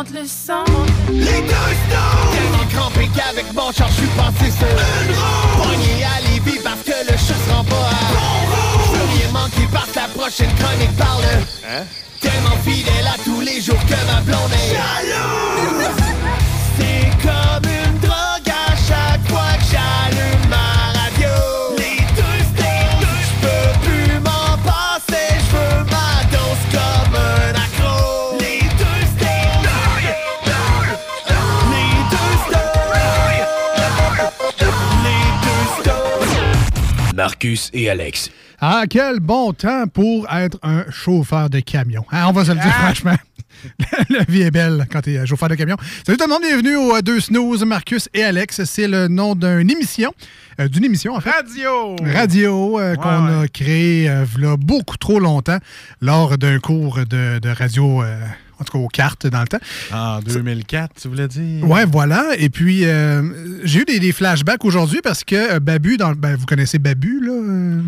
monte le sang. Les deux stones Tellement crampé qu'avec mon char, je suis passé sur une roue Pogné à Lévis parce que le chat se rend pas à Bon Je veux rien manquer parce la prochaine chronique parle Hein? Tellement fidèle à tous les jours que ma blonde est jalouse Marcus et Alex. Ah, quel bon temps pour être un chauffeur de camion. Hein, on va se le dire franchement. La vie est belle quand tu es chauffeur de camion. Salut tout le monde, bienvenue aux euh, deux snooze, Marcus et Alex. C'est le nom d'une émission, euh, d'une émission en fait. Radio! Radio euh, qu'on a créé euh, v'là beaucoup trop longtemps lors d'un cours de, de radio, euh, en tout cas aux cartes dans le temps. En 2004, tu voulais dire? Ouais, voilà. Et puis, euh, j'ai eu des, des flashbacks aujourd'hui parce que euh, Babu, dans, ben, vous connaissez Babu, là? euh,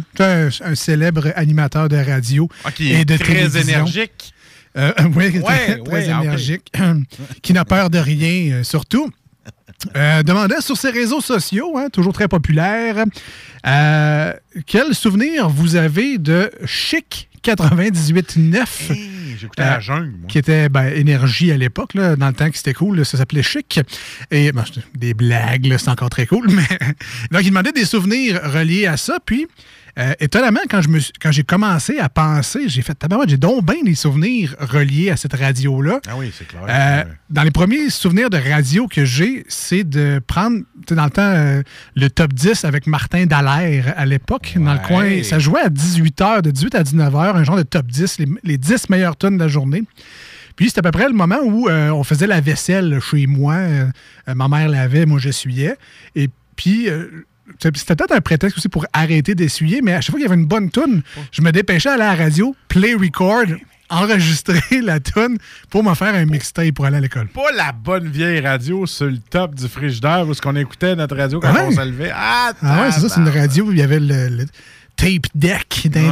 un, un célèbre animateur de radio Ah, qui et est de très télévision. énergique. Oui, Ouais, très ouais, ah, énergique, qui n'a peur de rien, surtout. Euh, demandait sur ses réseaux sociaux, hein, toujours très populaire, euh, quel souvenir vous avez de Chic 98.9? J'écoutais la jungle, moi. Qui était ben, Énergie à l'époque, dans le temps que c'était cool, là, ça s'appelait Chic. Et ben, des blagues, c'est encore très cool. Mais... Donc, il demandait des souvenirs reliés à ça. Puis, euh, étonnamment, quand je me suis- quand j'ai commencé à penser, j'ai fait tabarouette, j'ai donc bien des souvenirs reliés à cette radio-là. Ah oui, c'est clair. Euh. Dans les premiers souvenirs de radio que j'ai, c'est de prendre, tu sais, dans le temps, euh, le top 10 avec Martin Dallaire à l'époque, dans le coin. Ça jouait à 18h, de 18 à 19h, un genre de top 10, les, les 10 meilleures tonnes de la journée. Puis c'était à peu près le moment où on faisait la vaisselle chez moi. Ma mère lavait, moi j'essuyais. Et puis, euh, c'était peut-être un prétexte aussi pour arrêter d'essuyer, mais à chaque fois qu'il y avait une bonne toune, je me dépêchais à aller à la radio, play record, enregistrer la toune pour me faire un mixtape pour aller à l'école. Pas la bonne vieille radio sur le top du frigidaire où ce qu'on écoutait notre radio quand Ouais. on se levait. Ah, Ah ouais, c'est ça, c'est une radio où il y avait le, le tape deck d'intégrer.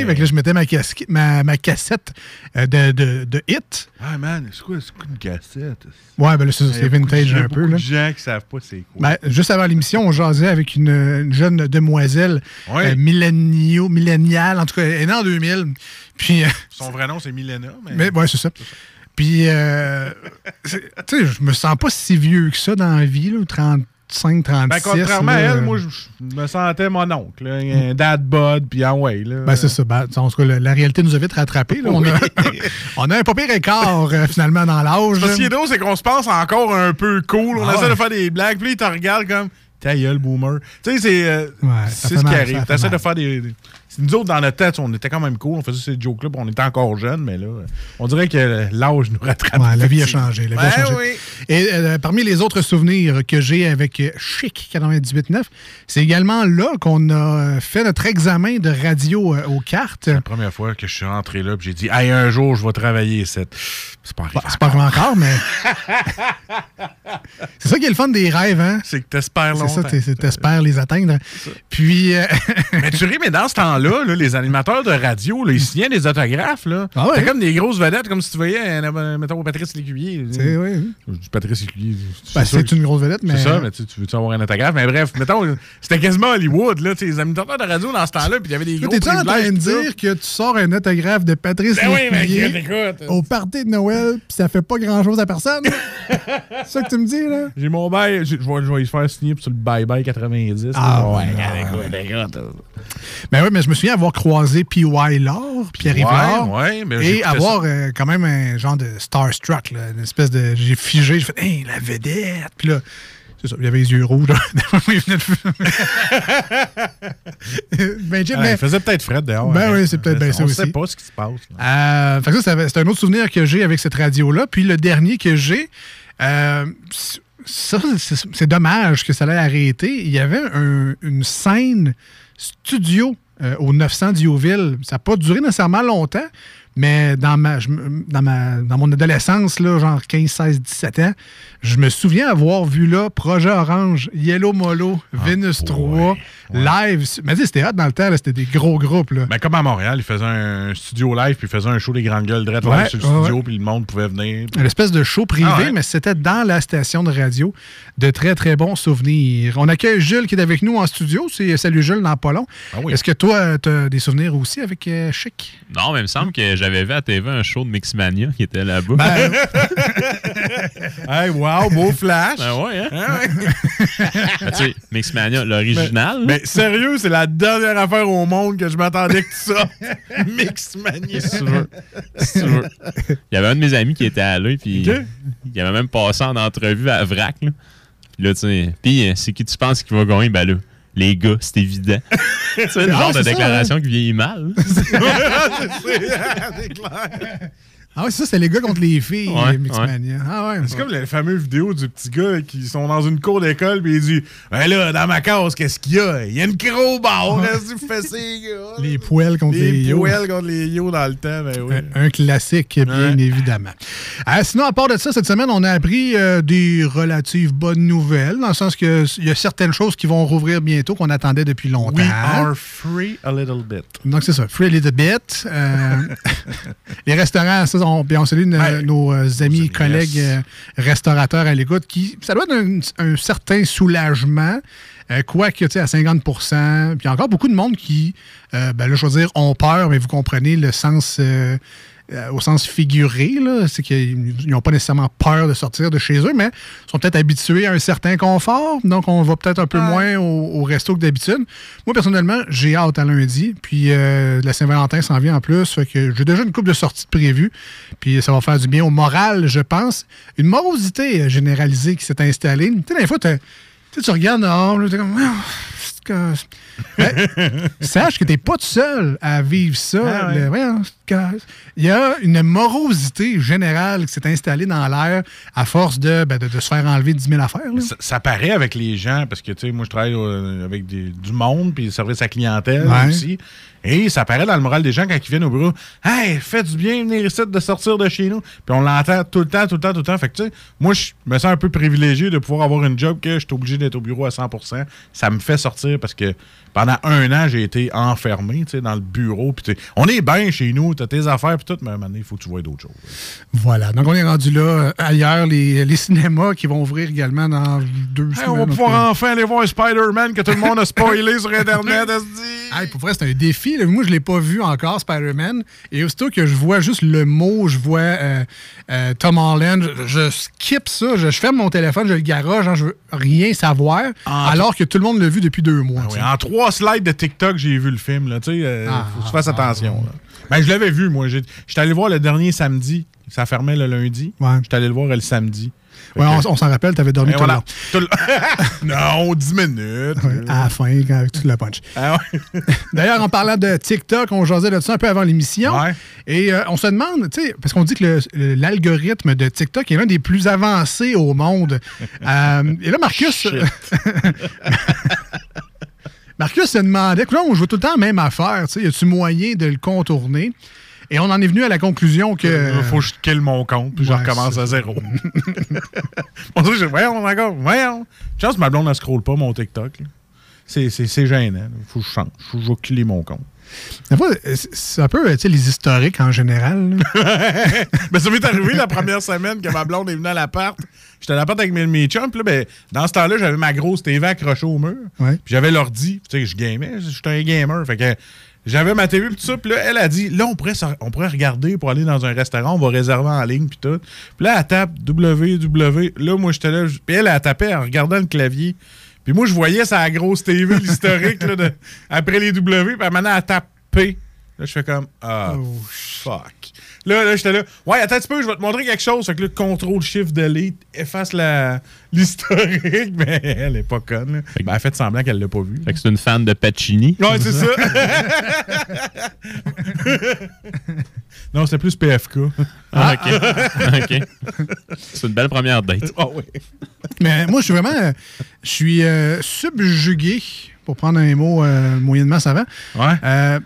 Ouais. Fait que là, je mettais ma, casque- ma, ma cassette euh, de, de, de hit. Ah, man, c'est quoi, quoi une cassette? Ouais, ben là, c'est vintage Il y a un peu. beaucoup Là. de gens qui savent pas c'est quoi. Ben, juste avant l'émission, on jasait avec une, une jeune demoiselle Ouais. euh, millénio- milléniale, en tout cas, elle est née en 2000. Puis, euh, Son vrai nom, c'est Milena. Mais... mais ouais, c'est ça. Puis, euh, tu sais, je me sens pas si vieux que ça dans la vie, là, 35, 36. Ben, contrairement à elle, moi, je me sentais mon oncle. là. Un dad bod, puis en way. Là. Ben, c'est ça. Ben, en tout cas, la, la réalité nous a vite rattrapés. là. On, a, on a un pas pire écart, euh, finalement, dans l'âge. Ce qui est drôle, c'est qu'on se pense encore un peu cool. On Ah essaie ouais. de faire des blagues, puis là, il te regarde comme ta gueule, boomer. Tu sais, c'est euh, Ouais, ce qui arrive. fait T'essaies mal. de faire des. Nous autres, dans notre tête, on était quand même cool. On faisait ces jokes-là, on était encore jeunes, mais là, on dirait que l'âge nous rattrape. Ouais, la vie a changé. La vie a changé. oui. Et euh, parmi les autres souvenirs que j'ai avec Chic 98.9, c'est également là qu'on a fait notre examen de radio euh, aux cartes. La première fois que je suis rentré là, j'ai dit, hey, un jour, je vais travailler ici. C'est pas arrivé. Bah, c'est pas vraiment encore, mais. c'est ça qui est le fun des rêves, hein? C'est que t'espères C'est longtemps. ça, t'es- t'espères les atteindre. Puis. euh, mais tu ris, mais dans ce temps-là, là, les animateurs de radio, là, ils signaient des autographes. Là. Ah ouais? C'était comme des grosses vedettes, comme si tu voyais, euh, mettons, Patrice Lécuyer. C'est- oui, oui. Patrice Lécuyer. Ben, c'est une grosse vedette, mais. C'est ça, mais tu, tu veux-tu avoir un autographe? Mais bref, mettons, c'était quasiment Hollywood, là, les animateurs de radio dans ce temps-là, puis il y avait des gros T'es-tu en train de dire que tu sors un autographe de Patrice Ben oui, Lécuyer écoute. au party de Noël, puis ça fait pas grand-chose à personne? c'est ça que tu me dis, là? J'ai mon bail, je vais, y faire signer sur le bye-bye 90. Ah ouais, écoute, écoute. Ben oui, mais je me souviens avoir croisé P.Y. Laure, Pierre-Yves Ouais, et avoir euh, quand même un genre de starstruck, là, une espèce de... J'ai figé, j'ai fait « Hey, la vedette! » Puis là, c'est ça, il avait les yeux rouges. il venait de... ben, Jim, mais- il faisait peut-être Fred dehors. Ben hein. oui, c'est peut-être bien ça On aussi. sait pas ce qui se passe. Euh, fait que ça, c'est un autre souvenir que j'ai avec cette radio-là. Puis le dernier que j'ai, euh, ça, c'est c'est dommage que ça l'ait arrêté. Il y avait un- une scène studio euh, au 900 Diouville. Ça n'a pas duré nécessairement longtemps, Mais dans ma, je dans ma dans mon adolescence, là, genre 15, 16, 17 ans, je me souviens avoir vu là Projet Orange, Yellow Molo, Venus 3, live. Mais c'était hot dans le temps, c'était des gros groupes. Là. Ben, comme à Montréal, ils faisaient un studio live, puis ils faisaient un show des grandes gueules direct Ouais, sur le ouais, studio, ouais. puis le monde pouvait venir. Une espèce de show privé, Ah ouais? mais c'était dans la station de radio. De très, très bons souvenirs. On accueille Jules qui est avec nous en studio. C'est Salut Jules dans pas long. Ah oui. Est-ce que toi, tu as des souvenirs aussi avec euh, Chic? Non, mais il me semble que j'avais vu à TV un show de Mixmania qui était là-bas. Ben, Hey, wow, beau flash! Ben ouais, hein? Ah ouais. Ben, tu sais, Mixmania, l'original. Mais sérieux, c'est la dernière affaire au monde que je m'attendais que ça. Mixmania. si tu veux. Si tu veux. Il y avait un de mes amis qui était allé, puis Ok. il avait même passé en entrevue à Vrac. Là. Là, tu sais, puis euh, c'est qui tu penses qui va gagner? Ben là, les gars, c'est évident. tu sais, le genre de c'est ça, déclaration qui vieillit mal. c'est clair. Ah ouais, ça, c'est les gars contre les filles, Ouais, Mixmania. Ah ouais. C'est comme les fameuses vidéos du petit gars qui sont dans une cour d'école puis il dit Ben là, dans ma case, qu'est-ce qu'il y a? Il y a une crowbar, fais ces gars? Les poêles contre les, Les yo. poêles contre les yo dans le temps, ben oui. Un, un classique, bien Ouais. évidemment. Euh, sinon, à part de ça, cette semaine, on a appris euh, des relatives bonnes nouvelles, dans le sens qu'il y a certaines choses qui vont rouvrir bientôt qu'on attendait depuis longtemps. We are free a little bit. Donc, c'est ça. Free a little bit. Euh, les restaurants, ça, on, bien, on salue nos, Ouais. nos, euh, amis, amis, collègues yes. euh, restaurateurs à l'écoute qui, ça doit être un, un certain soulagement. Euh, Quoique, tu sais, à 50 Puis il y a encore beaucoup de monde qui, euh, ben là, je veux dire, ont peur, mais vous comprenez le sens, euh, euh, au sens figuré. C'est qu'ils n'ont pas nécessairement peur de sortir de chez eux, mais sont peut-être habitués à un certain confort. Donc, on va peut-être un peu moins au, au resto que d'habitude. Moi, personnellement, j'ai hâte à lundi. Puis, euh, la Saint-Valentin s'en vient en plus. Fait que j'ai déjà une coupe de sorties de prévues. Puis, ça va faire du bien au moral, je pense. Une morosité généralisée qui s'est installée. Tu sais, des fois, tu regardes dehors, t'es comme. Que- Ben, sache que t'es pas tout seul à vivre ça. Ah ouais. Le- Il y a une morosité générale qui s'est installée dans l'air à force de, ben, de, de se faire enlever 10 000 affaires. Ça, ça paraît avec les gens, parce que, tu sais, moi, je travaille euh, avec des- du monde, puis service à clientèle Ouais. aussi. Et ça paraît dans le moral des gens quand ils viennent au bureau. Hey, faites du bien venir ici de sortir de chez nous. Puis on l'entend tout le temps, tout le temps, tout le temps. Fait que, tu sais, moi, je me sens un peu privilégié de pouvoir avoir une job que je suis obligé d'être au bureau à 100% Ça me fait sortir parce que pendant un an, j'ai été enfermé, tu sais, dans le bureau. Puis, on est bien chez nous, t'as tes affaires, puis tout, mais à un moment donné, il faut que tu vois d'autres choses. Voilà. Donc, on est rendu là. euh, ailleurs, les, les cinémas qui vont ouvrir également dans deux Hey, semaines. on va pouvoir enfin aller voir Spider-Man que tout le monde a spoilé sur Internet. Hey, pour vrai, c'est un défi. Là. Moi, je ne l'ai pas vu encore, Spider-Man. Et aussitôt que je vois juste le mot, je vois euh, euh, Tom Holland, je, je skip ça. Je, je ferme mon téléphone, je le garage, genre, je veux rien savoir. Ah, alors que tout le monde l'a vu depuis deux mois. Ah oui, en trois slides de TikTok, j'ai vu le film. Là, sais, euh, Ah, faut que tu fasses attention. là. Ben, je l'avais vu, moi. J'étais allé le voir le dernier samedi. Ça fermait le lundi. Ouais. J'étais allé le voir le samedi. Fait Ouais, que- on, on s'en rappelle, tu avais dormi Et tout voilà. le long. Non, 10 minutes. Ouais, à la fin, quand tu le punch. Ah ouais. D'ailleurs, en parlant de TikTok, on jasait de ça un peu avant l'émission. Et euh, on se demande, tu sais, parce qu'on dit que l'algorithme de TikTok est l'un des plus avancés au monde. Euh, et là, Marcus. Marcus se demandait, écoute, on joue tout le temps la même affaire, tu sais, y a-tu moyen de le contourner? Et on en est venu à la conclusion que. Il faut que je kill mon compte, puis je recommence à zéro. On j'ai- voyons, encore, voyons. Chance, ma blonde ne scrolle pas mon TikTok. C'est gênant. Il faut que je change. Faut que je killer mon compte. C'est un peu, les historiques en général. Ben, ça m'est arrivé la première semaine que ma blonde est venue à l'appart. J'étais à l'appart avec mes, mes chums. Puis là, ben, dans ce temps-là, j'avais ma grosse TV accrochée au mur. Ouais. Puis j'avais l'ordi. Tu sais, je gamais. J'étais un gamer. Fait que j'avais ma TV puis tout ça. Puis là, elle a dit, là, on pourrait, on pourrait regarder pour aller dans un restaurant. On va réserver en ligne puis tout. Puis là, elle tape www. Là, moi, j'étais là. Puis elle, elle tapait en regardant le clavier. Puis moi, je voyais sa grosse TV, l'historique, là, de- après les W. Puis maintenant, elle tape P. Là, je fais comme, ah, Oh, fuck. Là, là j'étais là, ouais, attends un petit peu, je vais te montrer quelque chose. Fait que là, contrôle shift delete, efface la- l'historique, mais elle est pas conne. là. Ben, elle a fait semblant qu'elle l'a pas vu. Fait que c'est une fan de Pacini. Ouais, c'est ça. non, c'était plus PFK. Ah, OK. OK. C'est une belle première date. Ah oui. Mais moi, je suis vraiment. Je suis euh, subjugué, pour prendre un mot euh, moyennement savant. Ouais. Euh,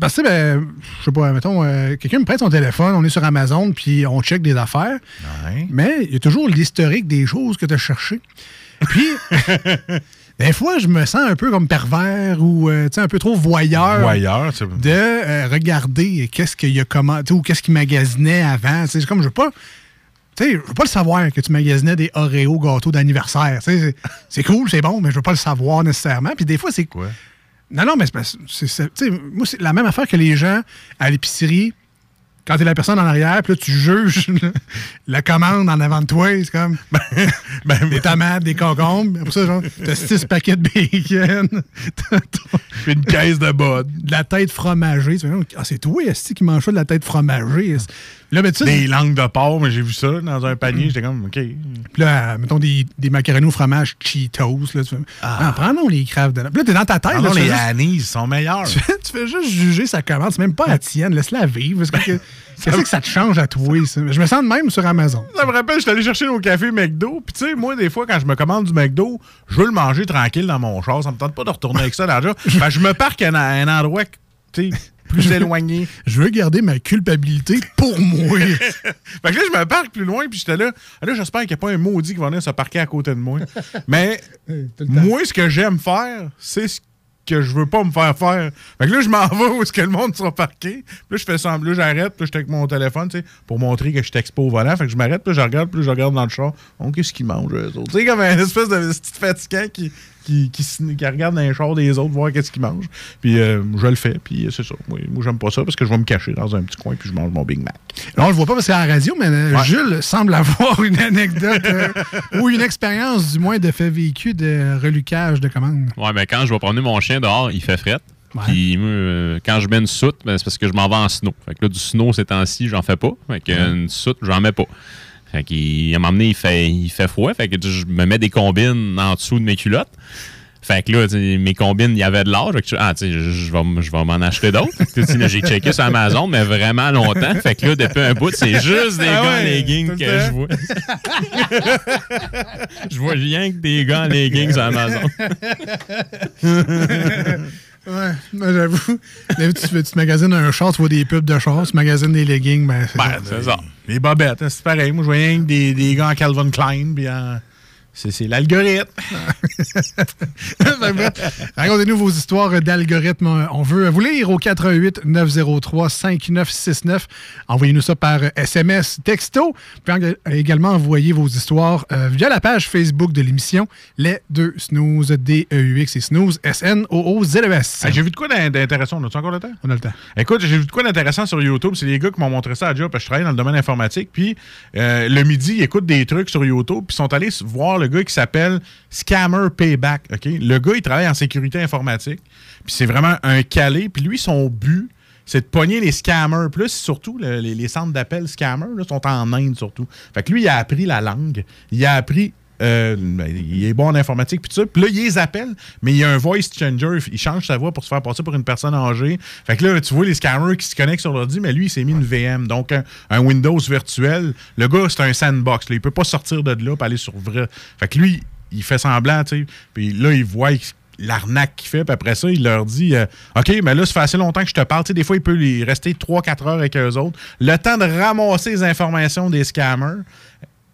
Parce que, ben, je sais pas, mettons, euh, quelqu'un me prête son téléphone, on est sur Amazon, puis on check des affaires. Ouais. Mais il y a toujours l'historique des choses que tu as cherchées. Puis, des fois, je me sens un peu comme pervers ou euh, tu sais, un peu trop voyeur. Voyeur, De euh, regarder qu'est-ce qu'il y a commenté ou qu'est-ce qu'il magasinait avant. C'est comme, je veux pas. Tu sais, je veux pas le savoir que tu magasinais des Oreo gâteaux d'anniversaire. C'est cool, c'est bon, mais je veux pas le savoir nécessairement. Puis des fois, c'est Quoi? Non, non, mais c'est moi, c'est la même affaire que les gens à l'épicerie. Quand t'es la personne en arrière, puis là, tu juges la commande en avant de toi. C'est comme Ben, des tomates, des concombres. Après ça, genre, t'as six paquets de bacon. puis une caisse de bod. de la tête fromagée. Ah, c'est toi, esti, qui mange ça de la tête fromagée. Esti. Là, ben, tu sais, Des langues de porc, mais j'ai vu ça dans un panier. J'étais comme, OK. Puis là, mettons des, des macaronis au fromage Cheetos. Là, tu fais, ah. prends-donc les craves de Puis là, t'es dans ta tête. Ah là, les juste- anis sont meilleurs. tu fais, tu fais juste juger sa commande. C'est même pas la tienne. Laisse-la vivre. Parce que- Qu'est-ce que ça te change à toi, ça? Je me sens de même sur Amazon. Ça me rappelle, je suis allé chercher nos cafés McDo. Puis, tu sais, moi, des fois, quand je me commande du McDo, je veux le manger tranquille dans mon char. Ça me tente pas de retourner avec ça que je me parque à un, à un endroit, tu sais, plus éloigné. Je veux garder ma culpabilité pour moi. Fait que là, je me parque plus loin. Puis, j'étais là. Ah, Là, j'espère qu'il n'y a pas un maudit qui va venir se parquer à côté de moi. Mais, moi, ce que j'aime faire, c'est ce que je veux pas me faire faire. Fait que là, je m'en vais où est-ce que le monde sera parqué. Puis là, je fais semblant, là, j'arrête, puis là, je suis avec mon téléphone, tu sais, pour montrer que je suis expo au volant. Fait que je m'arrête, puis je regarde, puis je regarde dans le char. Oh, qu'est-ce qu'ils mangent, eux autres? Tu sais, comme un espèce de petit fatigant qui, qui, qui, regarde dans les chars des autres, voir qu'est-ce qu'ils mangent. Puis euh, je le fais, puis euh, c'est ça. Moi, moi j'aime pas ça parce que je vais me cacher dans un petit coin, puis je mange mon Big Mac. Là, on le voit pas parce que c'est à la radio, mais euh, Ouais. Jules semble avoir une anecdote euh, ou une expérience, du moins, de fait vécu de relucage de commandes. Ouais, ben quand je vais promener mon chien dehors, il fait fret. Puis euh, quand je mets une soute, ben, c'est parce que je m'en vais en snow. Fait que là, du snow ces temps-ci, j'en fais pas. Fait que une soute, j'en mets pas. Fait qu'il, à un moment donné, il fait, il fait froid. Fait que je me mets des combines en dessous de mes culottes. Fait que là, mes combines, il y avait de l'âge. Fait que je- Ah, tu sais, je, vais, je vais m'en acheter d'autres. J'ai checké sur Amazon, mais vraiment longtemps. Fait que là, depuis un bout, c'est juste des Ah gars en leggings que je vois. je vois rien que des gars en leggings sur Amazon. Ouais, j'avoue. Tu, tu magasines un char, tu vois des pubs de char, tu magasines des leggings, ben, Ben, c'est ça. Les bobettes, hein, c'est pareil. Moi, je voyais des, des gars en Calvin Klein, puis en- C'est l'algorithme. Que bref, Racontez-nous vos histoires d'algorithmes. On veut vous lire au 88 903 5969. Envoyez-nous ça par SMS, texto. Puis en- également envoyer vos histoires euh, via la page Facebook de l'émission Les Deux Snooze, D-E-U-X et Snooze, S-N-O-O-Z-E-S. Ah, J'ai vu de quoi d'in- d'intéressant? On a-tu encore le temps? On a le temps. Écoute, j'ai vu de quoi d'intéressant sur YouTube. C'est les gars qui m'ont montré ça à job parce que je travaille dans le domaine informatique. Puis euh, le midi, ils écoutent des trucs sur YouTube. Puis sont allés voir le gars qui s'appelle Scammer Payback. Le gars, il travaille en sécurité informatique. Puis c'est vraiment un calé. Puis lui, son but, c'est de pogner les scammers. Plus surtout, le- les, les centres d'appel scammers là, sont en Inde surtout. Fait que lui, il a appris la langue. Il a appris euh, ben, il est bon en informatique, puis tout ça. Puis là, il les appelle, mais il y a un voice changer. Il change sa voix pour se faire passer pour une personne âgée. Fait que là, tu vois les scammers qui se connectent sur l'ordi, mais lui, il s'est mis une VM, donc un, Windows virtuel. Le gars, c'est un sandbox. Là. Il peut pas sortir de là pour aller sur vrai. Fait que lui, il fait semblant, tu sais. Puis là, il voit l'arnaque qu'il fait, puis après ça, il leur dit euh, OK, mais là, ça fait assez longtemps que je te parle. Tu sais, des fois, il peut rester 3-4 heures avec eux autres. Le temps de ramasser les informations des scammers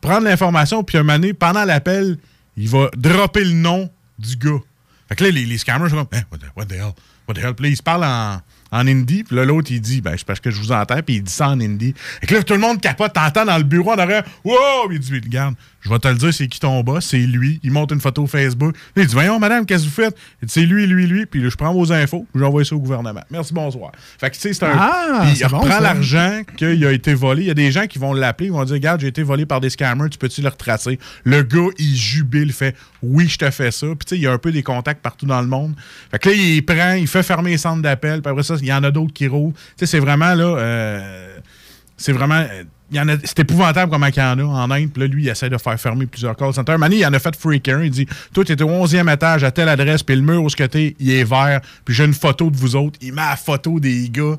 prendre l'information, puis un moment donné, pendant l'appel, il va dropper le nom du gars. Fait que là, les, les scammers sont comme, Hein, what, the, what the hell? What the hell? Puis là, ils se parlent en, en hindi, puis là, l'autre, il dit, ben, c'est parce que je vous entends, puis il dit ça en hindi. Fait que là, tout le monde capote, t'entends dans le bureau en arrière, wow! Il dit, regarde, je vais te le dire, c'est qui ton boss, c'est lui. Il monte une photo Facebook. Il dit, voyons, madame, qu'est-ce que vous faites? Il dit, c'est lui, lui, lui, puis là, je prends vos infos, j'envoie ça au gouvernement. Merci, bonsoir. Fait que, tu sais, c'est un. Ah, puis il bon, reprend l'argent qu'il a été volé. Il y a des gens qui vont l'appeler, ils vont dire Regarde, j'ai été volé par des scammers, tu peux-tu le retracer? Le gars, il jubile, il fait Oui, je te fais ça. Puis tu sais, il y a un peu des contacts partout dans le monde. Fait que là, il prend, il fait fermer les centres d'appel, puis après ça, il y en a d'autres qui roulent. Tu sais, c'est vraiment là. euh, c'est vraiment. euh, c'est épouvantable comment il y en a en Inde. Puis là, lui, il essaie de faire fermer plusieurs call centers. Mani, il en a fait freaker. Il dit Toi, tu es au 11e étage à telle adresse, puis le mur où ce que t'es, il est vert. Puis j'ai une photo de vous autres. Il met la photo des gars.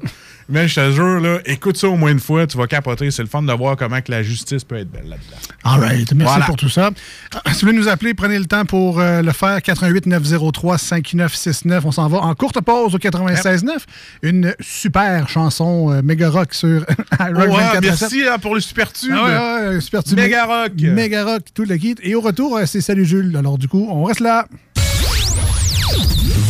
Mais je te jure, écoute ça au moins une fois, tu vas capoter. C'est le fun de voir comment que la justice peut être belle là-dedans. All right. Merci pour tout ça. Ah, si vous voulez nous appeler, prenez le temps pour euh, le faire. 88-903-5969. On s'en va en courte pause au 96.9. Une super chanson euh, méga rock sur Rock oh, Merci hein, pour le super tube. Ah super tube. Méga rock. Méga rock, tout le kit. Et au retour, euh, c'est Salut Jules. Alors, du coup, on reste là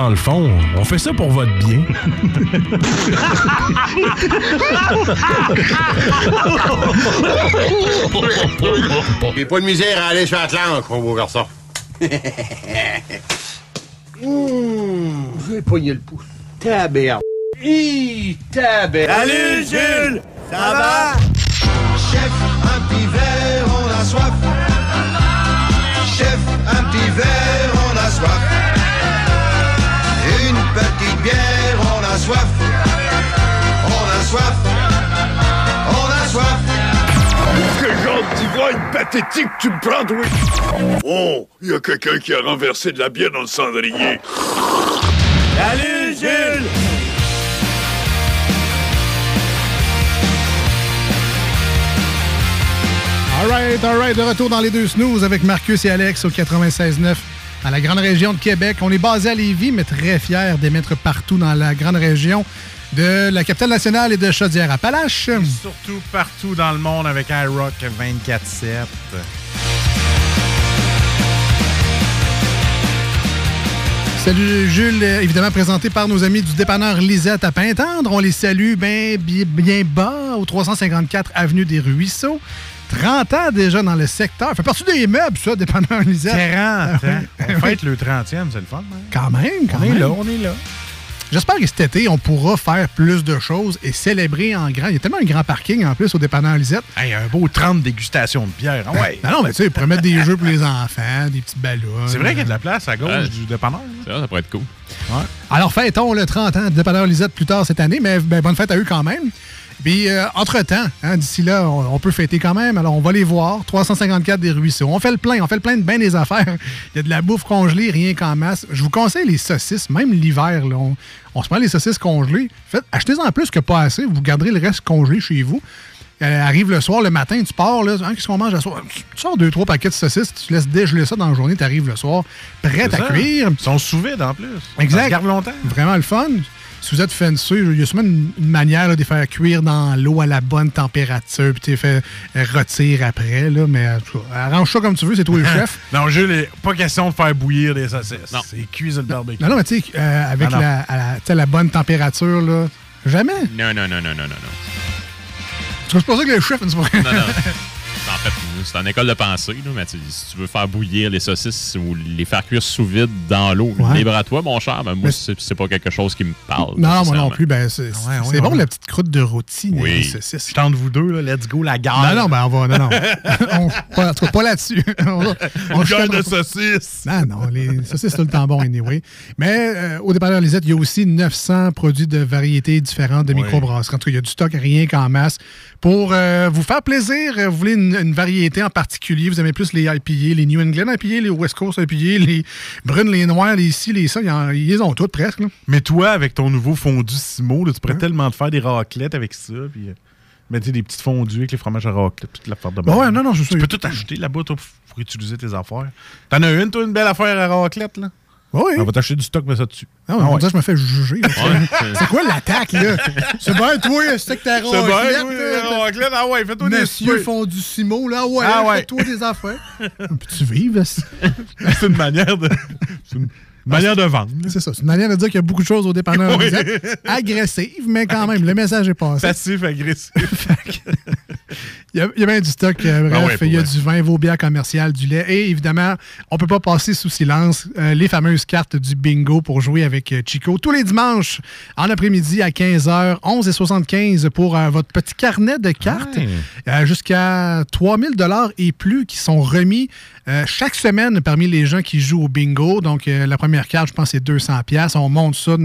Dans le fond, on fait ça pour votre bien. J'ai pas de misère à aller sur Atlantique, mon beau garçon. Mmh, j'ai pogné le pouce. Taberne. Hi, taberne. Salut, Jules! Ça va? Chef, un petit verre, on a soif. Chef, un petit verre, soif. On a soif. On a soif. Quel genre d'ivrogne pathétique tu me prends, oui? Oh, il y a quelqu'un qui a renversé de la bière dans le cendrier. Salut, Jules! All right, all right. De retour dans les deux snooze avec Marcus et Alex au 96.9 à la grande région de Québec. On est basé à Lévis, mais très fiers d'émettre partout dans la grande région de la capitale nationale et de Chaudière-Appalaches. Surtout partout dans le monde avec iRock 24-7. Salut Jules, évidemment présenté par nos amis du dépanneur Lisette à Pintendre. On les salue bien, bien, bien bas au 354 Avenue des Ruisseaux. 30 ans déjà dans le secteur. Fait partie des meubles, ça, dépanneur Lisette. 40 Ah ans. oui. On fête le 30e, c'est le fun. hein? Quand même, quand On est même. là, on est là. J'espère que cet été, on pourra faire plus de choses et célébrer en grand. Il y a tellement un grand parking en plus au dépanneur Lisette. Hey, un beau 30 dégustations de bière. Ah ouais. Non, non, mais tu sais, ils pourraient mettre des jeux pour les enfants, des petits ballons. C'est vrai qu'il y a de la place à gauche Ouais. du dépanneur. Ça, ça pourrait être cool. Alors, fêtons le 30 ans de dépanneur Lisette plus tard cette année, mais ben, bonne fête à eux quand même. Puis, euh, entre-temps, hein, d'ici là, on, on peut fêter quand même. Alors, on va les voir. 354 des ruisseaux. On fait le plein. On fait le plein de bien des affaires. Il y a de la bouffe congelée, rien qu'en masse. Je vous conseille les saucisses, même l'hiver. On, on se prend les saucisses congelées. Faites, achetez-en plus que pas assez. Vous garderez le reste congelé chez vous. Euh, arrive le soir, le matin, tu pars, là, Hein, qu'est-ce qu'on mange le soir? Tu sors deux, trois paquets de saucisses, tu laisses dégeler ça dans la journée, tu arrives le soir, prête à ça. cuire. Ils sont sous vide en plus. Exact. Ça garde longtemps. Vraiment le fun. Si vous êtes fancy, il y a sûrement une, une manière là, de les faire cuire dans l'eau à la bonne température, puis tu les fais euh, rôtir après, là, mais arrange ça comme tu veux, c'est toi le chef. Non, Jules, pas question de faire bouillir des saucisses. Non. C'est le barbecue. Non, non, mais tu sais, euh, avec Ah non. la, à la, tu sais, la bonne température, là, jamais. Non, non, non, non, non, non, non. Tu vas supposer que le chef, c'est pas vrai. Non, non. En fait, c'est une école de pensée, là, mais tu- si tu veux faire bouillir les saucisses ou les faire cuire sous vide dans l'eau, Ouais. libre à toi, mon cher, mais moi, Mais- c'est pas quelque chose qui me parle. Non, moi non plus. Ben, c'est Ouais, c'est ouais, bon, ouais. la petite croûte de rôti, Oui. les saucisses. Je tente vous deux, là, let's go, la gare. Non, non, ben on va. Non, non. on, pas, en tout cas, pas là-dessus. on gare de saucisses. Non, non, les saucisses, c'est tout le temps bon, anyway. Mais euh, au dépanneur Lisette, il y a aussi 900 produits de variétés différentes de Oui. microbrasseries. En tout cas, il y a du stock rien qu'en masse. Pour euh, vous faire plaisir, euh, vous voulez une, une variété en particulier, vous aimez plus les IPA, les New England IPA, les West Coast IPA, les brunes, les noirs, les ci, les ça, ils, en- ils les ont toutes presque. là. Mais toi, avec ton nouveau fondu Simo, là, tu pourrais tellement te faire des raclettes avec ça. Puis, euh, mettre des petites fondues avec les fromages à raclette, toute l'affaire de Ben ouais, non, non, je Tu peux tout acheter là-bas, toi, pour utiliser tes affaires. T'en as une, toi, une belle affaire à raclette, là? Oui. On va t'acheter du stock, mais ça dessus. Ah, on que je me fais juger. C'est quoi l'attaque, là? C'est bien, toi, c'est que t'as C'est bien, oui. Ah ouais, fais-toi des Monsieur soupers. fondu Simo, là, ouais, Ah ouais. fais-toi des affaires. Puis tu vives, C'est une manière de... Manière de vendre. c'est ça. C'est une manière de dire qu'il y a beaucoup de choses au dépanneur. Oui. Agressive, mais quand même, le message est passé. Passif, agressif. Il y a, il y a bien du stock. euh, bref, Ah ouais, pour il y a du vin, vos bières commerciales, du lait. Et évidemment, on peut pas passer sous silence euh, les fameuses cartes du bingo pour jouer avec euh, Chico. Tous les dimanches, en après-midi à 15h, 11h75 pour euh, votre petit carnet de cartes. Ouais. Jusqu'à 3000 dollars et plus qui sont remis euh, chaque semaine parmi les gens qui jouent au bingo. Donc, euh, la première carte, je pense, c'est 200 pièces. On monte ça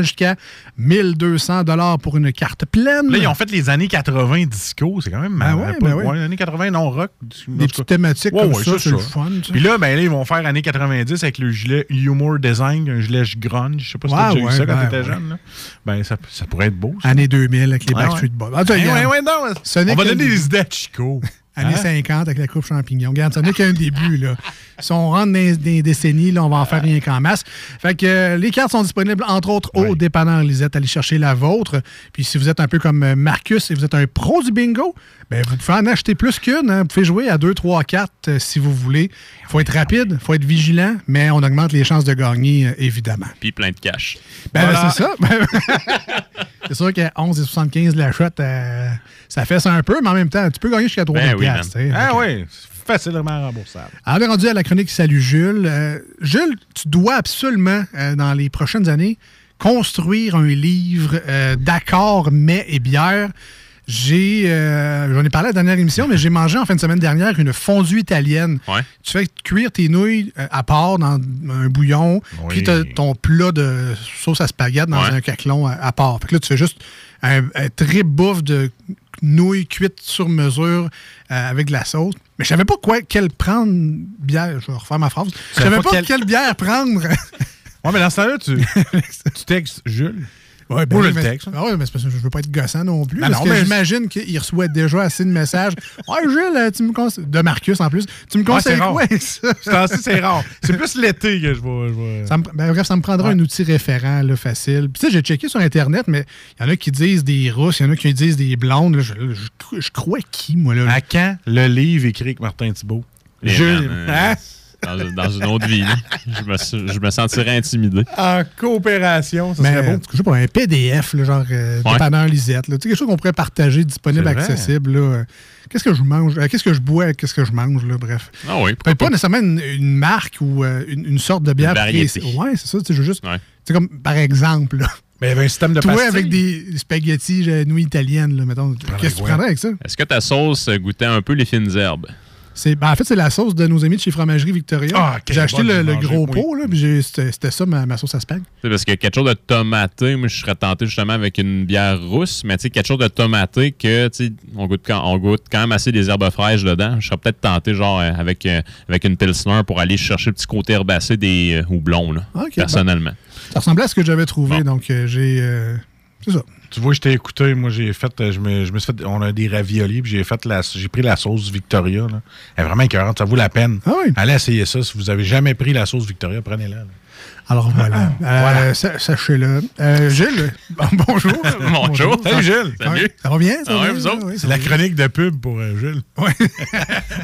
jusqu'à 1200 dollars pour une carte pleine. Là, ils ont fait les années 80 disco. C'est quand même Ben marrant. ouais, Pas- ben ouais. les années 80 non rock. des petites thématiques comme ça, c'est le fun. tu. Puis là, ben là, ils vont faire années 90 avec le gilet Humor Design, un gilet grunge. Je sais pas si t'as déjà eu ça quand ben, t'étais jeune. Là. Ben, ça, ça pourrait être beau. Ça. Année 2000 avec les Backstreet. Boys. Ah, tu n'est On va donner des idées à Chico. Années Hein? 50 avec la coupe champignon. Regarde, ça n'est qu'un début. Là. Si on rentre dans les décennies, là, on va en faire rien qu'en masse. Fait que euh, les cartes sont disponibles, entre autres, au dépanneur Lisette. Allez chercher la vôtre. Puis si vous êtes un peu comme euh, Marcus et vous êtes un pro du bingo, ben, vous pouvez en acheter plus qu'une. hein. Vous pouvez jouer à 2, 3, 4 euh, si vous voulez. Il faut être rapide, il faut être vigilant, mais on augmente les chances de gagner, euh, évidemment. Puis plein de cash. Ben, Voilà. c'est ça. c'est sûr qu'à 11,75 la shot, euh, ça fait ça un peu, mais en même temps, tu peux gagner jusqu'à 3 Ben oui. Ah Donc, oui, c'est facilement remboursable. alors, on est rendu à la chronique Salut Jules. Euh, Jules, tu dois absolument, euh, dans les prochaines années, construire un livre euh, d'accords, mets et bières. J'ai, euh, j'en ai parlé à la dernière émission, mais j'ai mangé en fin de semaine dernière une fondue italienne. Ouais. Tu fais cuire tes nouilles euh, à part dans un bouillon, Oui. puis tu as ton plat de sauce à spaghetti dans Ouais. un caclon à, à part. Fait que là, tu fais juste un, un trip bouffe de nouilles cuites sur mesure euh, avec de la sauce. Mais je savais pas quoi, quelle prendre bière. Je vais refaire ma phrase. Je savais savais pas pas quelle- quelle bière prendre. Ouais, mais dans ce temps-là, tu, tu textes Jules. Ouais, Moi, je le mais- texte. Ah ouais, mais c'est parce que je veux pas être gossant non plus. Ben parce non, que j'imagine qu'il reçoit déjà assez de messages. Ouais, Gilles, euh, tu me conseilles. De Marcus en plus. Tu me Ouais, conseilles rare. quoi c'est rare. C'est plus l'été que je Ça me- ben, bref, ça me prendra Ouais. un outil référent là, facile. Puis tu sais, j'ai checké sur Internet, mais il y en a qui disent des Russes, il y en a qui disent des blondes. là. je, je- je crois qui, moi? là? À quand le livre écrit avec Martin Thibault? Jules. Hein? Dans, dans une autre vie, je, me, suis- je me sentirais intimidé. En coopération, ça Mais, serait beau. je sais pas, un PDF, là, genre euh, Ouais. dépanneur Lisette. là. Tu quelque chose qu'on pourrait partager, disponible, accessible. là. Euh, Qu'est-ce que je mange? Euh, Qu'est-ce que je bois? Qu'est-ce que je mange? Là, bref. Ah oui, pas pas. nécessairement une, une marque ou euh, une, une sorte de bière. Une variété. Ouais, c'est ça. tu sais, Je veux juste. Ouais. C'est comme, par exemple, là, Mais il y avait un système de toi pastilles. avec des spaghettis euh, nouilles italiennes, là, mettons. Qu'est-ce que tu prendrais avec ça? Est-ce que ta sauce goûtait un peu les fines herbes? C'est, ben, en fait, c'est la sauce de nos amis de chez Fromagerie Victoria. Ah, j'ai acheté le, gros oui. pot, là, puis j'ai- c'était, c'était ça ma, ma sauce à spag. Sais, parce que quelque chose de tomaté, moi, je serais tenté justement avec une bière rousse, mais tu sais, quelque chose de tomaté que, tu sais, on goûte, quand, on goûte quand même assez des herbes fraîches dedans. Je serais peut-être tenté, genre, euh, avec, euh, avec une Pilsner pour aller chercher le petit côté herbacé des euh, houblons, là, Ok, personnellement. Ça ressemblait à ce que j'avais trouvé, Bon. donc euh, j'ai. euh, c'est ça. Tu vois, je t'ai écouté. Moi, j'ai fait. euh, Je me, je me suis fait. On a des raviolis, puis j'ai fait la. J'ai pris la sauce Victoria. Là. Elle est vraiment écœurante. Ça vaut la peine. Ah oui. Allez essayer ça. Si vous avez jamais pris la sauce Victoria, prenez-la. là. Alors voilà. Euh, sa- Sachez-le. Euh, Gilles, bon- bonjour. Bonjour. Salut, Gilles. Salut. Ça va bien? Ça Ah va bien? vous autres? C'est la chronique de pub pour euh, Jules.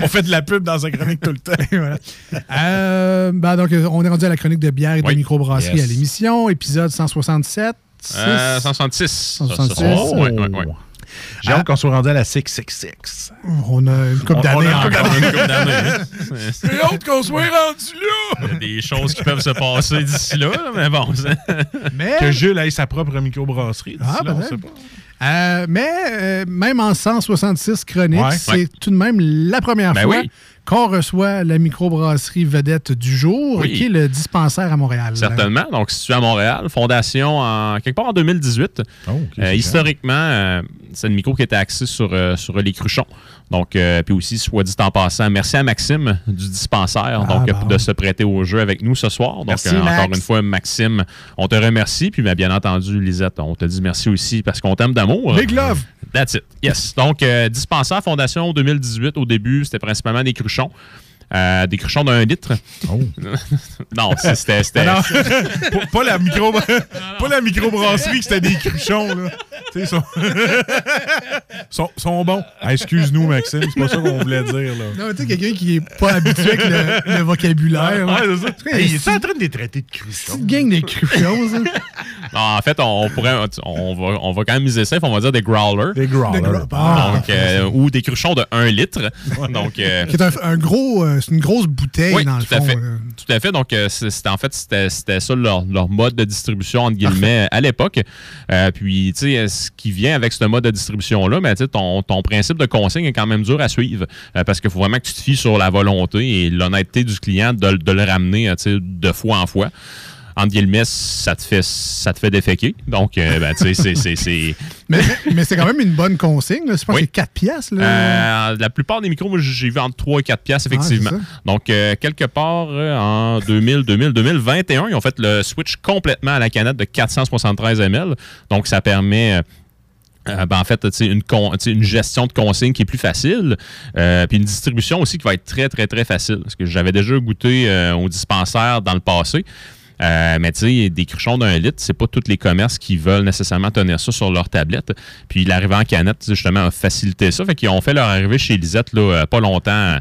on fait de la pub dans sa chronique tout le temps. Voilà. Euh, ben, donc, on est rendu à la chronique de bière et de Oui. microbrasserie Yes. à l'émission, épisode 167. Euh, Six. 166. 166. Ça, ça, ça. Ouais, ouais, ouais. J'ai hâte qu'on soit rendu à la 666. On a une coupe d'années on a une couple encore. Hein. J'ai hâte qu'on soit rendu là. Il y a des choses qui peuvent se passer d'ici là, mais bon. Mais, Que Jules ait sa propre microbrasserie. d'ici Ah, là, on sait pas. euh, mais euh, même en 166 chroniques, Ouais. c'est Ouais. tout de même la première Ben fois oui. Qu'on reçoit la microbrasserie vedette du jour, Oui. qui est le dispensaire à Montréal. Certainement. Donc, situé à Montréal, fondation en quelque part en 2018. Oh, ok, Euh, historiquement, euh, c'est une micro qui était axée sur, euh, sur les cruchons. Donc, puis aussi, soit dit en passant, merci à Maxime du dispensaire Ah, donc, bon. de se prêter au jeu avec nous ce soir. Donc, Merci, encore une fois, Maxime, on te remercie. Puis, ben, bien entendu, Lisette, on te dit merci aussi parce qu'on t'aime d'amour. Big love! That's it. Yes. Donc, dispensaire Fondation 2018, au début, c'était principalement des cruchons cochon. Euh, des cruchons d'un litre. Oh. non, c'était. pas, la micro, pas la microbrasserie que c'était des cruchons là. Tu sais, ils sont, sont, sont bons. Ah, excuse-nous Maxime, c'est pas ça qu'on voulait dire là. Non, mais tu sais, quelqu'un qui est pas habitué avec le, le vocabulaire. Ouais, là. c'est ça. Hey, Hey, il est en train de les traiter de cruchons. Petite gang de cruchons, ça. Non, en fait, on, pourrait, on, va, on va quand même miser safe, on va dire des growlers. Des growlers. Des Ah, Donc, euh, ou des cruchons de 1 litre. Donc, euh, qui est un, un gros, euh, une grosse bouteille Oui, dans le tout à fond. fait. là. Tout à fait. Donc, euh, c'est- c'était en fait, c'était ça leur, leur mode de distribution, entre guillemets, à l'époque. Euh, puis, tu sais, euh, ce qui vient avec ce mode de distribution-là, mais tu sais, ton, ton principe de consigne est quand même dur à suivre. euh, parce qu'il faut vraiment que tu te fies sur la volonté et l'honnêteté du client de, de le ramener, euh, tu sais, de fois en fois. Entre guillemets, ça te fait, ça te fait déféquer. Donc, euh, ben, tu sais, c'est- c'est- c'est. Mais, mais- c'est quand même une bonne consigne. Là. Je pense Oui. que c'est 4 piastres. Là. Euh, la plupart des micros, moi, j'ai vu entre 3 et 4 piastres, effectivement. Ah, c'est Donc, euh, quelque part en 2000, 2000, 2021, ils ont fait le switch complètement à la canette de 473 ml. Donc, ça permet euh, ben, en fait, une, con- une gestion de consigne qui est plus facile, euh, puis une distribution aussi qui va être très, très, très facile. Parce que j'avais déjà goûté euh, au dispensaire dans le passé. Euh, mais tu sais, des cruchons d'un litre, c'est pas tous les commerces qui veulent nécessairement tenir ça sur leur tablette. Puis l'arrivée en canette, justement, a facilité ça. Fait qu'ils ont fait leur arrivée chez Lisette là, euh, pas longtemps euh,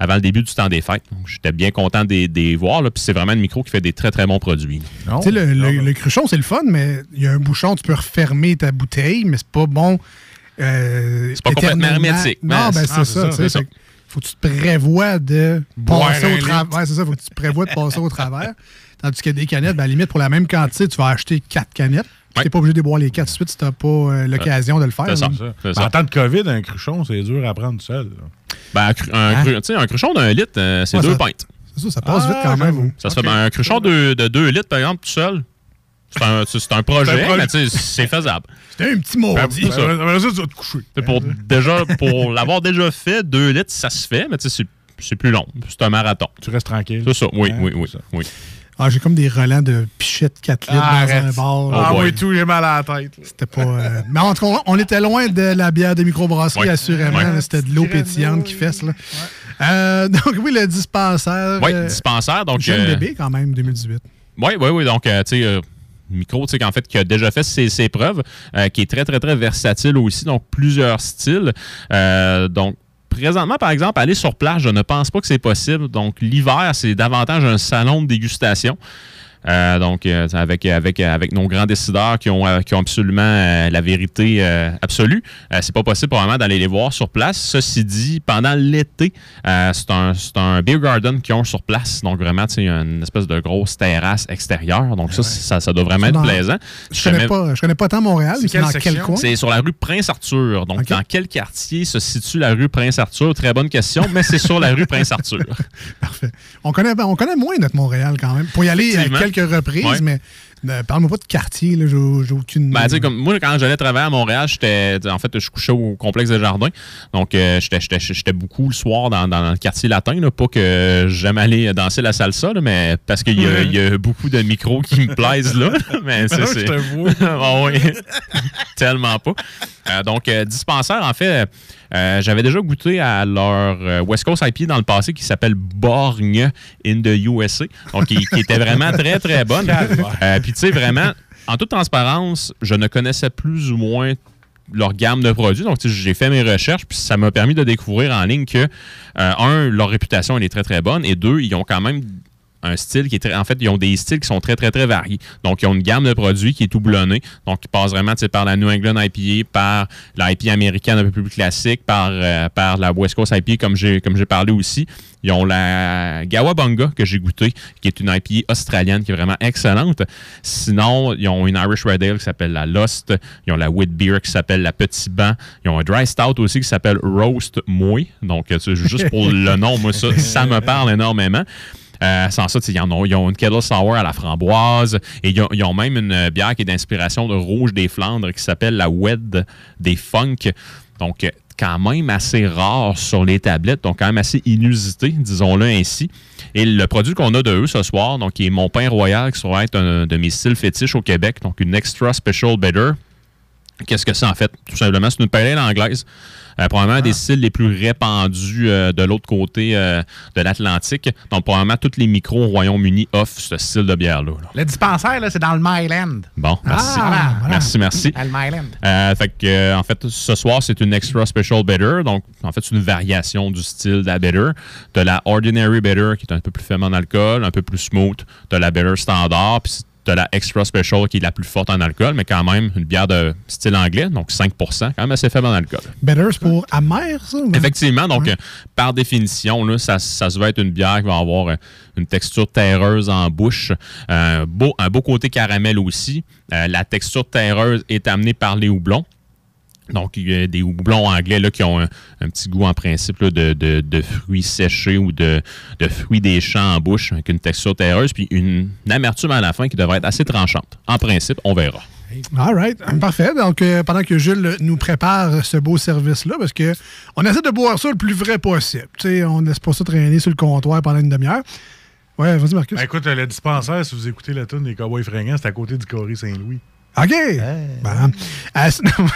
avant le début du temps des fêtes. Donc, J'étais bien content de les voir. là. Puis c'est vraiment une micro qui fait des très, très bons produits. Tu sais, le, le- le cruchon, c'est le fun, mais il y a un bouchon, tu peux refermer ta bouteille, mais c'est pas bon. euh, C'est pas complètement hermétique, Non, ben c'est- ah, c'est ça. ça, Faut que tu te prévois de Boire passer au travers. Ouais, c'est ça, faut que tu te prévois de passer au travers. Tandis que des canettes, ben, à la limite, pour la même quantité, tu vas acheter quatre canettes. Tu n'es pas obligé de boire les quatre suite si tu n'as pas euh, l'occasion de le faire. c'est ça. En temps de COVID, un cruchon, c'est dur à prendre seul. là. Ben, un, cru- un, Hein? cru- sais, un cruchon d'un litre, euh, c'est Ouais, deux ça- pintes. C'est ça, ça passe Ah, vite quand même. j'avoue. Ça se fait ben, un cruchon de, de 2 litres, par exemple, tout seul. C'est un, un projet, un mais tu sais, c'est faisable. C'était un petit maudit. ben, ça, tu vas te coucher. C'est Pour, déjà, pour l'avoir déjà fait, 2 litres, ça se fait, mais tu sais, c'est- c'est plus long. C'est un marathon. Tu restes tranquille. C'est ça, oui, Hein, oui, oui, ça. oui. Ah, J'ai comme des relents de pichettes 4 litres Ah, dans un arrête. bar. Ah, Oh boy. oui, tout, j'ai mal à la tête. C'était pas. euh, Mais en tout cas, on était loin de la bière de microbrasserie, Ouais. assurément. Ouais. là, C'était de l'eau pétillante qui fesse. Là. Euh, donc, oui, le dispensaire. Oui, euh, dispensaire. Donc, jeune euh, bébé, quand même, 2018. Oui, oui, oui. Donc, euh, tu sais, euh, micro, tu sais, fait, qui a déjà fait ses, preuves, euh, qui est très, très, très versatile aussi. Donc, plusieurs styles. Euh, donc, présentement, par exemple, aller sur place, je ne pense pas que c'est possible. Donc, l'hiver, c'est davantage un salon de dégustation. Euh, donc, euh, avec, avec, avec nos grands décideurs qui ont, euh, qui ont absolument euh, la vérité euh, absolue, euh, c'est pas possible probablement d'aller les voir sur place. Ceci dit, pendant l'été, euh, c'est un, c'est un beer garden qu'ils ont sur place. Donc, vraiment, tu sais, une espèce de grosse terrasse extérieure. Donc, ça, ça, ça doit vraiment C'est être dans- plaisant. Je connais, Jamais- pas, je connais pas tant Montréal, C'est c'est dans section? quel coin? c'est sur la rue Prince-Arthur. Donc, dans quel quartier se situe la rue Prince-Arthur? Très bonne question, mais c'est sur la rue Prince-Arthur. Parfait. On connaît, on connaît moins notre Montréal quand même. Pour y aller. Quelques reprises, Ouais. mais euh, parle-moi pas de quartier, là, j'ai aucune. Ben, comme moi, quand j'allais travailler à Montréal, j'étais. En fait, je couchais au complexe des jardins. Donc, euh, j'étais- j'étais j'étais beaucoup le soir dans, dans le quartier latin. Là, pas que j'aime aller danser la salsa, là, mais parce qu'il y, y a beaucoup de micros qui me plaisent là. mais c'est. Je te vois. Ah tellement pas. Euh, donc, dispensaire, en fait, euh, j'avais déjà goûté à leur euh, West Coast IPA dans le passé qui s'appelle Borgne in the USA. Donc, qui, qui était vraiment très, très bonne. Euh, Puis, tu sais, vraiment, en toute transparence, je ne connaissais plus ou moins leur gamme de produits. Donc, j'ai fait mes recherches, puis ça m'a permis de découvrir en ligne que, euh, un, leur réputation, elle est très, très bonne, et deux, ils ont quand même un style qui est très. En fait, ils ont des styles qui sont très, très, très variés. Donc, ils ont une gamme de produits qui est tout blonnée. Donc, ils passent vraiment par la New England IPA, par l'IPA américaine un peu plus classique, par, euh, par la West Coast IPA, comme j'ai comme j'ai parlé aussi. Ils ont la Gawabunga que j'ai goûté, qui est une IPA australienne qui est vraiment excellente. Sinon, ils ont une Irish Red Ale qui s'appelle la Lost. Ils ont la Wheat Beer qui s'appelle la Petit Banc. Ils ont un Dry Stout aussi qui s'appelle Roast Mouille. Donc, euh, juste pour le nom, moi, ça, ça me parle énormément. Euh, sans ça, ils, ont, une Kettle Sour à la framboise et ils ont, même une euh, bière qui est d'inspiration de Rouge des Flandres qui s'appelle la Wed des Funk. Donc, euh, quand même assez rare sur les tablettes, donc quand même assez inusité, disons-le ainsi. Et le produit qu'on a de eux ce soir, donc qui est mon pain royal, qui être un de mes styles fétiches au Québec, donc une extra special better. Qu'est-ce que c'est en fait? Tout simplement, c'est une pale ale anglaise. Euh, probablement des styles les plus répandus euh, de l'autre côté euh, de l'Atlantique. Donc, probablement, tous les micros au Royaume-Uni offrent ce style de bière-là. là. Le dispensaire, là, c'est dans le Myland. Bon, merci. Ah, voilà. Merci, merci. Dans le Myland. Fait que, en fait, ce soir, c'est une extra special better. Donc, en fait, c'est une variation du style de la better. De la ordinary better, qui est un peu plus faible en alcool, un peu plus smooth. De la better standard, puis de la extra special, qui est la plus forte en alcool, mais quand même une bière de style anglais, donc 5% quand même assez faible en alcool. Better, c'est pour amer, ça? ou- Effectivement, donc Ouais. euh, par définition, là, ça, ça se veut être une bière qui va avoir euh, une texture terreuse en bouche, un beau, un beau côté caramel aussi. Euh, la texture terreuse est amenée par les houblons. Donc, il y a des houblons anglais là, qui ont un, un petit goût en principe là, de, de- de fruits séchés ou de, de fruits des champs en bouche avec une texture terreuse, puis une, une amertume à la fin qui devrait être assez tranchante. En principe, on verra. All right. Parfait. Donc, euh, pendant que Jules nous prépare ce beau service-là, parce que on essaie de boire ça le plus vrai possible. Tu sais, on ne laisse pas ça traîner sur le comptoir pendant une demi-heure. Ouais, vas-y, Marcus. Ben, écoute, le dispensaire, si vous écoutez la tune des Cowboys fringants, c'est à côté du Corée Saint-Louis. OK. Bon. Euh, sinon...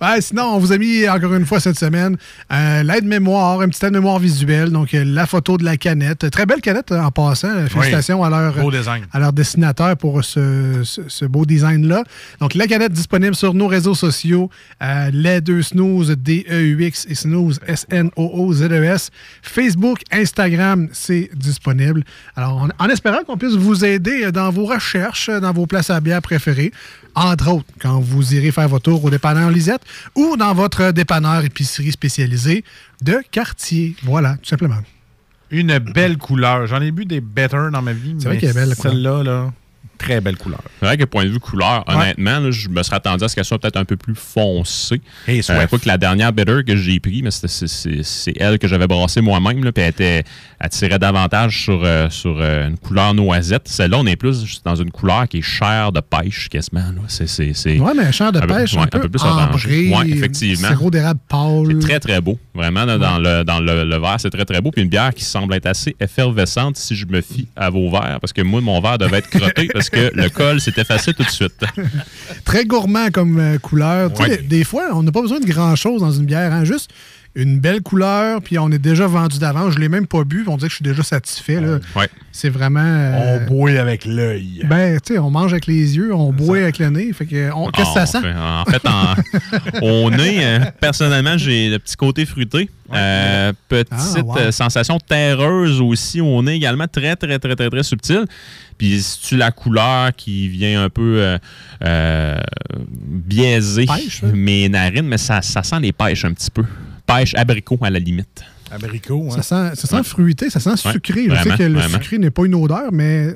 Ouais, sinon, on vous a mis encore une fois cette semaine euh, l'aide-mémoire, un petit aide-mémoire visuel, donc euh, la photo de la canette. Très belle canette euh, en passant. Félicitations à leur, Beau design. à leur dessinateur pour ce, ce- ce beau design-là. Donc, la canette disponible sur nos réseaux sociaux, les deux snooze, D-E-U-X et snooze, S-N-O-O-Z-E-S. Facebook, Instagram, c'est disponible. Alors, en, en espérant qu'on puisse vous aider dans vos recherches, dans vos places à bière préférées, entre autres, quand vous irez faire votre tour au dépanneur Lisette ou dans votre dépanneur épicerie spécialisée de quartier. Voilà, tout simplement. Une belle couleur. J'en ai bu des better dans ma vie. C'est vrai mais qu'elle est belle, la couleur. Celle-là, là, très belle couleur. C'est vrai que point de vue couleur, honnêtement, là, je me serais attendu à ce qu'elle soit peut-être un peu plus foncée. Et Euh, quoi que la dernière bitter que j'ai pris, mais c'est- elle que j'avais brassée moi-même, puis elle, était, davantage sur, euh, sur euh, une couleur noisette. Celle-là, on est plus dans une couleur qui est chair de pêche, quasiment. Ouais, mais champ de un peu- pêche, un peu, plus ambré. Ouais, effectivement. sirop d'érable pâle. C'est très, très beau. Vraiment, là, dans, le, dans le, le verre, c'est très, très beau. Puis une bière qui semble être assez effervescente si je me fie à vos verres. Parce que moi, mon verre devait être crotté parce que le col s'est effacé tout de suite. Très gourmand comme euh, couleur. Ouais. des fois, on n'a pas besoin de grand-chose dans une bière. hein, Juste une belle couleur, puis on est déjà vendu d'avance. Je ne l'ai même pas bu, on dirait que je suis déjà satisfait. là. Ouais. C'est vraiment... euh, On boit avec l'œil. ben, tu sais, on mange avec les yeux, on boit avec le nez. Fait que, on- qu'est-ce que ça Ah, sent? En fait, en fait, en- au nez, euh, personnellement, j'ai le petit côté fruité. Euh, petite Ah, wow. euh, sensation terreuse aussi au nez également, très, très, très, très, très subtile. Puis si tu la couleur qui vient un peu euh, euh, biaiser Pêche, hein? mes narines, mais ça, ça sent les pêches un petit peu. Pêche abricot à la limite. Abricot, hein. Ça sent, ça sent Ouais. fruité, ça sent Ouais, sucré. Je sais vraiment, que le vraiment. sucré n'est pas une odeur, mais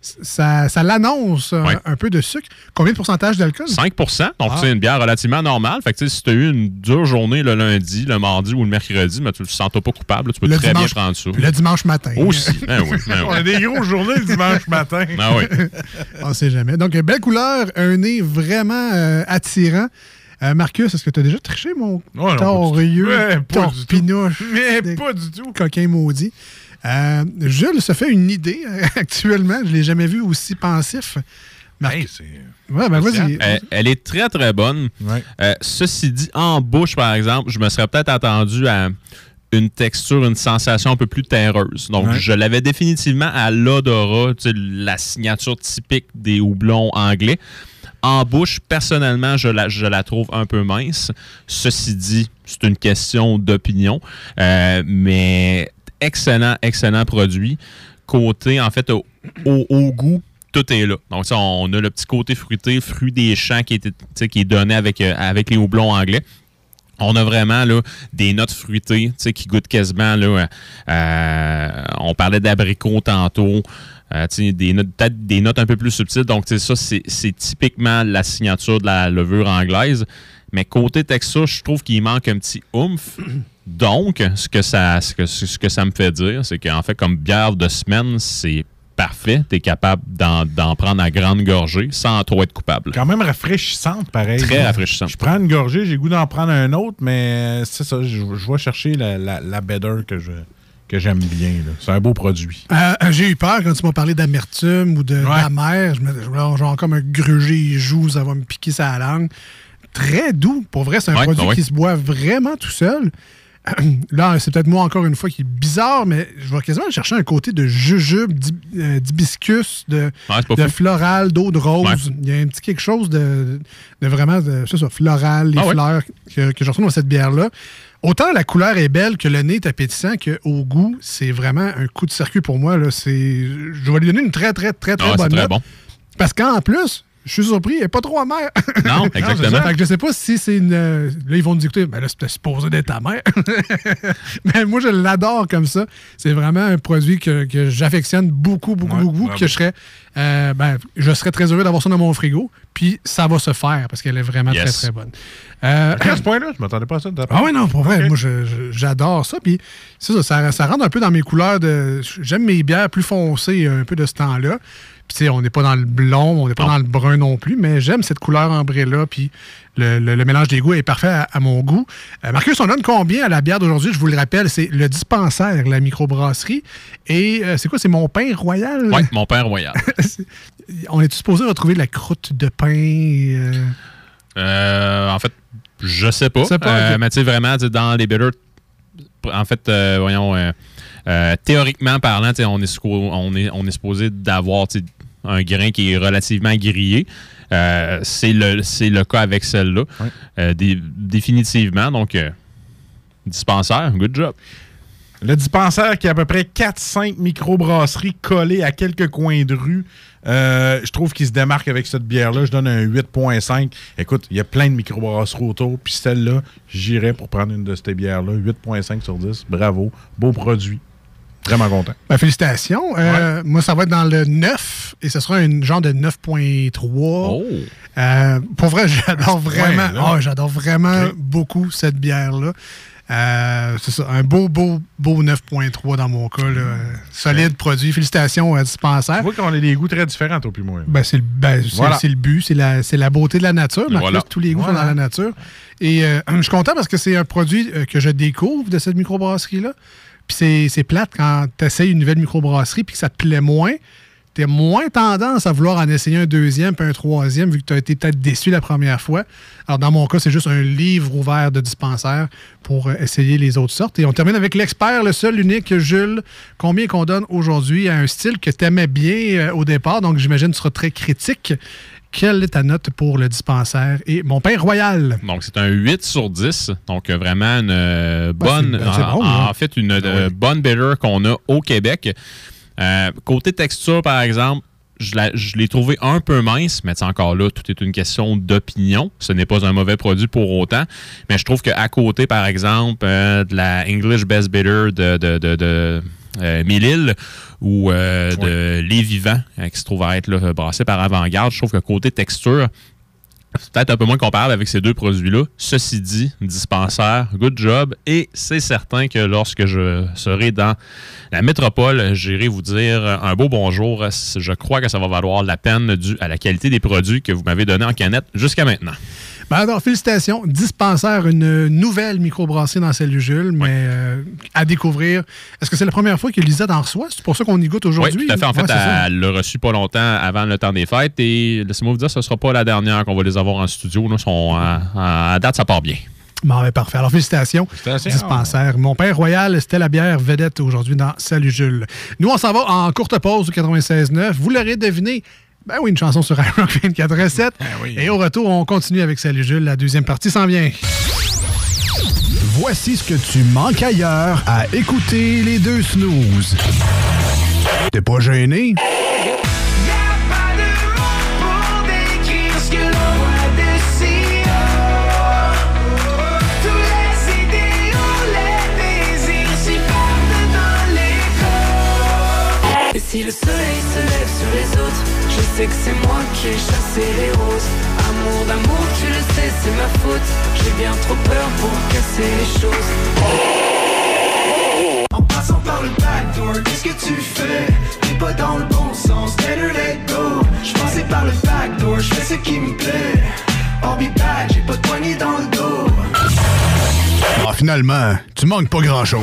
ça, ça l'annonce un, Ouais. un peu de sucre. Combien de pourcentage d'alcool? 5% donc Ah. c'est une bière relativement normale. Fait que si tu as eu une dure journée le lundi, le mardi ou le mercredi, mais tu ne te sens pas coupable. Tu peux Le très dimanche- bien prendre ça. Le dimanche matin. Aussi. Ben oui, ben On a des grosses journées le dimanche matin. Ah oui. On sait jamais. Donc, belle couleur, un nez vraiment euh, attirant. Euh, Marcus, est-ce que tu as déjà triché, mon non, pas du torpinouche, Mais pas du tout. coquin maudit? Euh, Jules se fait une idée euh, actuellement. Je ne l'ai jamais vu aussi pensif. Hey, Ouais, ben vas-y. Elle, Euh, elle est très, très bonne. Ouais. Euh, ceci dit, en bouche, par exemple, je me serais peut-être attendu à une texture, une sensation un peu plus terreuse. Donc, Ouais. je l'avais définitivement à l'odorat, la signature typique des houblons anglais. En bouche, personnellement, je la, trouve un peu mince. Ceci dit, c'est une question d'opinion. Euh, mais excellent, excellent produit. Côté, en fait, au, goût, tout est là. Donc, on a le petit côté fruité, fruit des champs qui, est donné euh, avec les houblons anglais. On a vraiment là, des notes fruitées qui goûtent quasiment. Là, euh, on parlait d'abricot tantôt. euh, des notes, des notes un peu plus subtiles. Donc, ça, c'est c'est typiquement la signature de la levure anglaise. Mais côté texture, je trouve qu'il manque un petit oomph. Donc, ce que ça, ce que, ce que ça me fait dire, c'est qu'en fait, comme bière de semaine, c'est parfait. Tu es capable d'en prendre à grande gorgée sans trop être coupable. Quand même rafraîchissante, pareil. Très rafraîchissante. Je prends une gorgée, j'ai goût d'en prendre un autre, mais c'est ça, je, je vais chercher la, la, la better que je que j'aime bien. C'est un beau produit. Euh, J'ai eu peur quand tu m'as parlé d'amertume ou de d'amère. Je me je me- genre comme un gruger, il joue, ça va me piquer sa langue. Très doux. Pour vrai, c'est un Ouais, produit ouais. qui se boit vraiment tout seul. Là, c'est peut-être moi encore une fois qui est bizarre, mais je vais quasiment chercher un côté de jujube, euh, d'hibiscus, de, Ouais, floral, d'eau de rose. Ouais. Il y a un petit quelque chose de, de vraiment, de, c'est ça, floral, les Ah fleurs que, que je retrouve dans cette bière-là. Autant la couleur est belle que le nez est appétissant, qu'au goût, c'est vraiment un coup de circuit pour moi. Là. Je vais lui donner une très, très, très, très Ah, bonne très note. bon. Parce qu'en plus, je suis surpris, elle n'est pas trop amère. Non, exactement. Fait que je sais pas si c'est une. euh, Là, ils vont nous écouter. Ben là, c'était supposé d'être ta mère. Mais moi, je l'adore comme ça. C'est vraiment un produit que, que j'affectionne beaucoup, beaucoup, Ouais, beaucoup. Que je serais. euh, ben, je serais très heureux d'avoir ça dans mon frigo. Puis ça va se faire parce qu'elle est vraiment Yes. très, très bonne. Euh, À ce point-là, je m'attendais pas à ça. ah ouais, non, pour vrai, moi, je- je- j'adore ça. Puis, ça, ça rentre un peu dans mes couleurs de... J'aime mes bières plus foncées un peu de ce temps-là. Puis, tu sais, on n'est pas dans le blond, on n'est pas dans le brun non plus, mais j'aime cette couleur ambrée-là. Puis, le, le- le mélange des goûts est parfait à, à mon goût. Euh, Marcus, on donne combien à la bière d'aujourd'hui? Je vous le rappelle, c'est le dispensaire, la microbrasserie. Et euh, c'est quoi? C'est mon pain royal? Oui, mon père royal. On est supposé retrouver la croûte de pain? euh, en fait, je sais pas. Sais pas. Mais tu sais, vraiment, dans les bitters, en fait, euh, voyons, euh, théoriquement parlant, on est, sco- on est, on est supposé d'avoir un grain qui est relativement grillé. Euh, c'est le, cas avec celle-là. Euh, dé- définitivement. Donc, dispensaire, good job. Le dispensaire qui a à peu près 4-5 microbrasseries collées à quelques coins de rue. Euh, je trouve qu'il se démarque avec cette bière-là. Je donne un 8.5. Écoute, il y a plein de microbrasseries autour. Puis celle-là, j'irais pour prendre une de ces bières-là. 8.5 sur 10. Bravo. Beau produit. Vraiment content. Ben, félicitations. Euh, Moi, ça va être dans le 9 et ce sera un genre de 9.3. Euh, pour vrai, j'adore vraiment, ah, j'adore vraiment beaucoup cette bière-là. Euh, c'est ça, un beau, beau, beau 9.3 dans mon cas. là. Solide produit. Félicitations à Dispensaire. Tu vois qu'on a des goûts très différents, toi puis moi. Ben, c'est le, ben, Voilà. le but, c'est la, la beauté de la nature. Marcus, Voilà. tous les goûts Voilà. sont dans la nature. Et je suis content parce que c'est un produit que je découvre de cette microbrasserie-là. Puis c'est- plate quand tu essayes une nouvelle microbrasserie puis que ça te plaît moins. Tu as moins tendance à vouloir en essayer un deuxième puis un troisième vu que tu as été peut-être déçu la première fois. Alors, dans mon cas, c'est juste un livre ouvert de dispensaire pour euh, essayer les autres sortes. Et on termine avec l'expert, le seul, unique, Jules. Combien qu'on donne aujourd'hui à un style que tu aimais bien euh, au départ, donc j'imagine que tu seras très critique. Quelle est ta note pour le dispensaire et mon pain royal? Donc, c'est un 8 sur 10. Donc, vraiment une euh, bonne, c'est- ben, c'est en, en fait, une euh, bonne bitter qu'on a au Québec. Euh, côté texture, par exemple, je la- je l'ai trouvé un peu mince, mais sais, encore là, tout est une question d'opinion. Ce n'est pas un mauvais produit pour autant. Mais je trouve qu'à côté, par exemple, euh, de la English Best Bitter de, de, de, de, euh, Mille-Îles ou euh, de Les Vivants, euh, qui se trouve à être là, brassé par Avant-Garde, je trouve que côté texture, c'est peut-être un peu moins comparable avec ces deux produits-là. Ceci dit, dispensaire, good job. Et c'est certain que lorsque je serai dans la métropole, j'irai vous dire un beau bonjour. Je crois que ça va valoir la peine dû à la qualité des produits que vous m'avez donnés en canette jusqu'à maintenant. Ben alors, félicitations. Dispensaire, une nouvelle microbrasserie dans celle Jules, mais euh, à découvrir. Est-ce que c'est la première fois que Lisette en reçoit? C'est pour ça qu'on y goûte aujourd'hui? Oui, tout à fait. En fait, elle l'a reçu pas longtemps avant le temps des fêtes. Et laissez-moi vous dire, ce ne sera pas la dernière qu'on va les avoir en studio. Nous, sont, à, à date, ça part bien. Bon, ben, parfait. Alors, félicitations. Félicitations. Dispensaire. Mon père royal, c'était la bière vedette aujourd'hui dans Salut Jules. Nous, on s'en va en courte pause au 96.9. Vous l'aurez deviné. Ben oui, une chanson sur iRock 24.7. Et au retour, on continue avec Salut Jules. La deuxième partie s'en vient. Voici ce que tu manques ailleurs à écouter les deux snooze. T'es pas gêné? Et si le sais que c'est moi qui ai chassé les roses. Amour d'amour, tu le sais, c'est ma faute. J'ai bien trop peur pour casser les choses. En passant par le backdoor, qu'est-ce que tu fais? T'es pas dans le bon sens, better let go Je passais par le backdoor, je fais ce qui me plaît I'll be back, j'ai pas de poignée dans le dos Ah, finalement, tu manques pas grand-chose.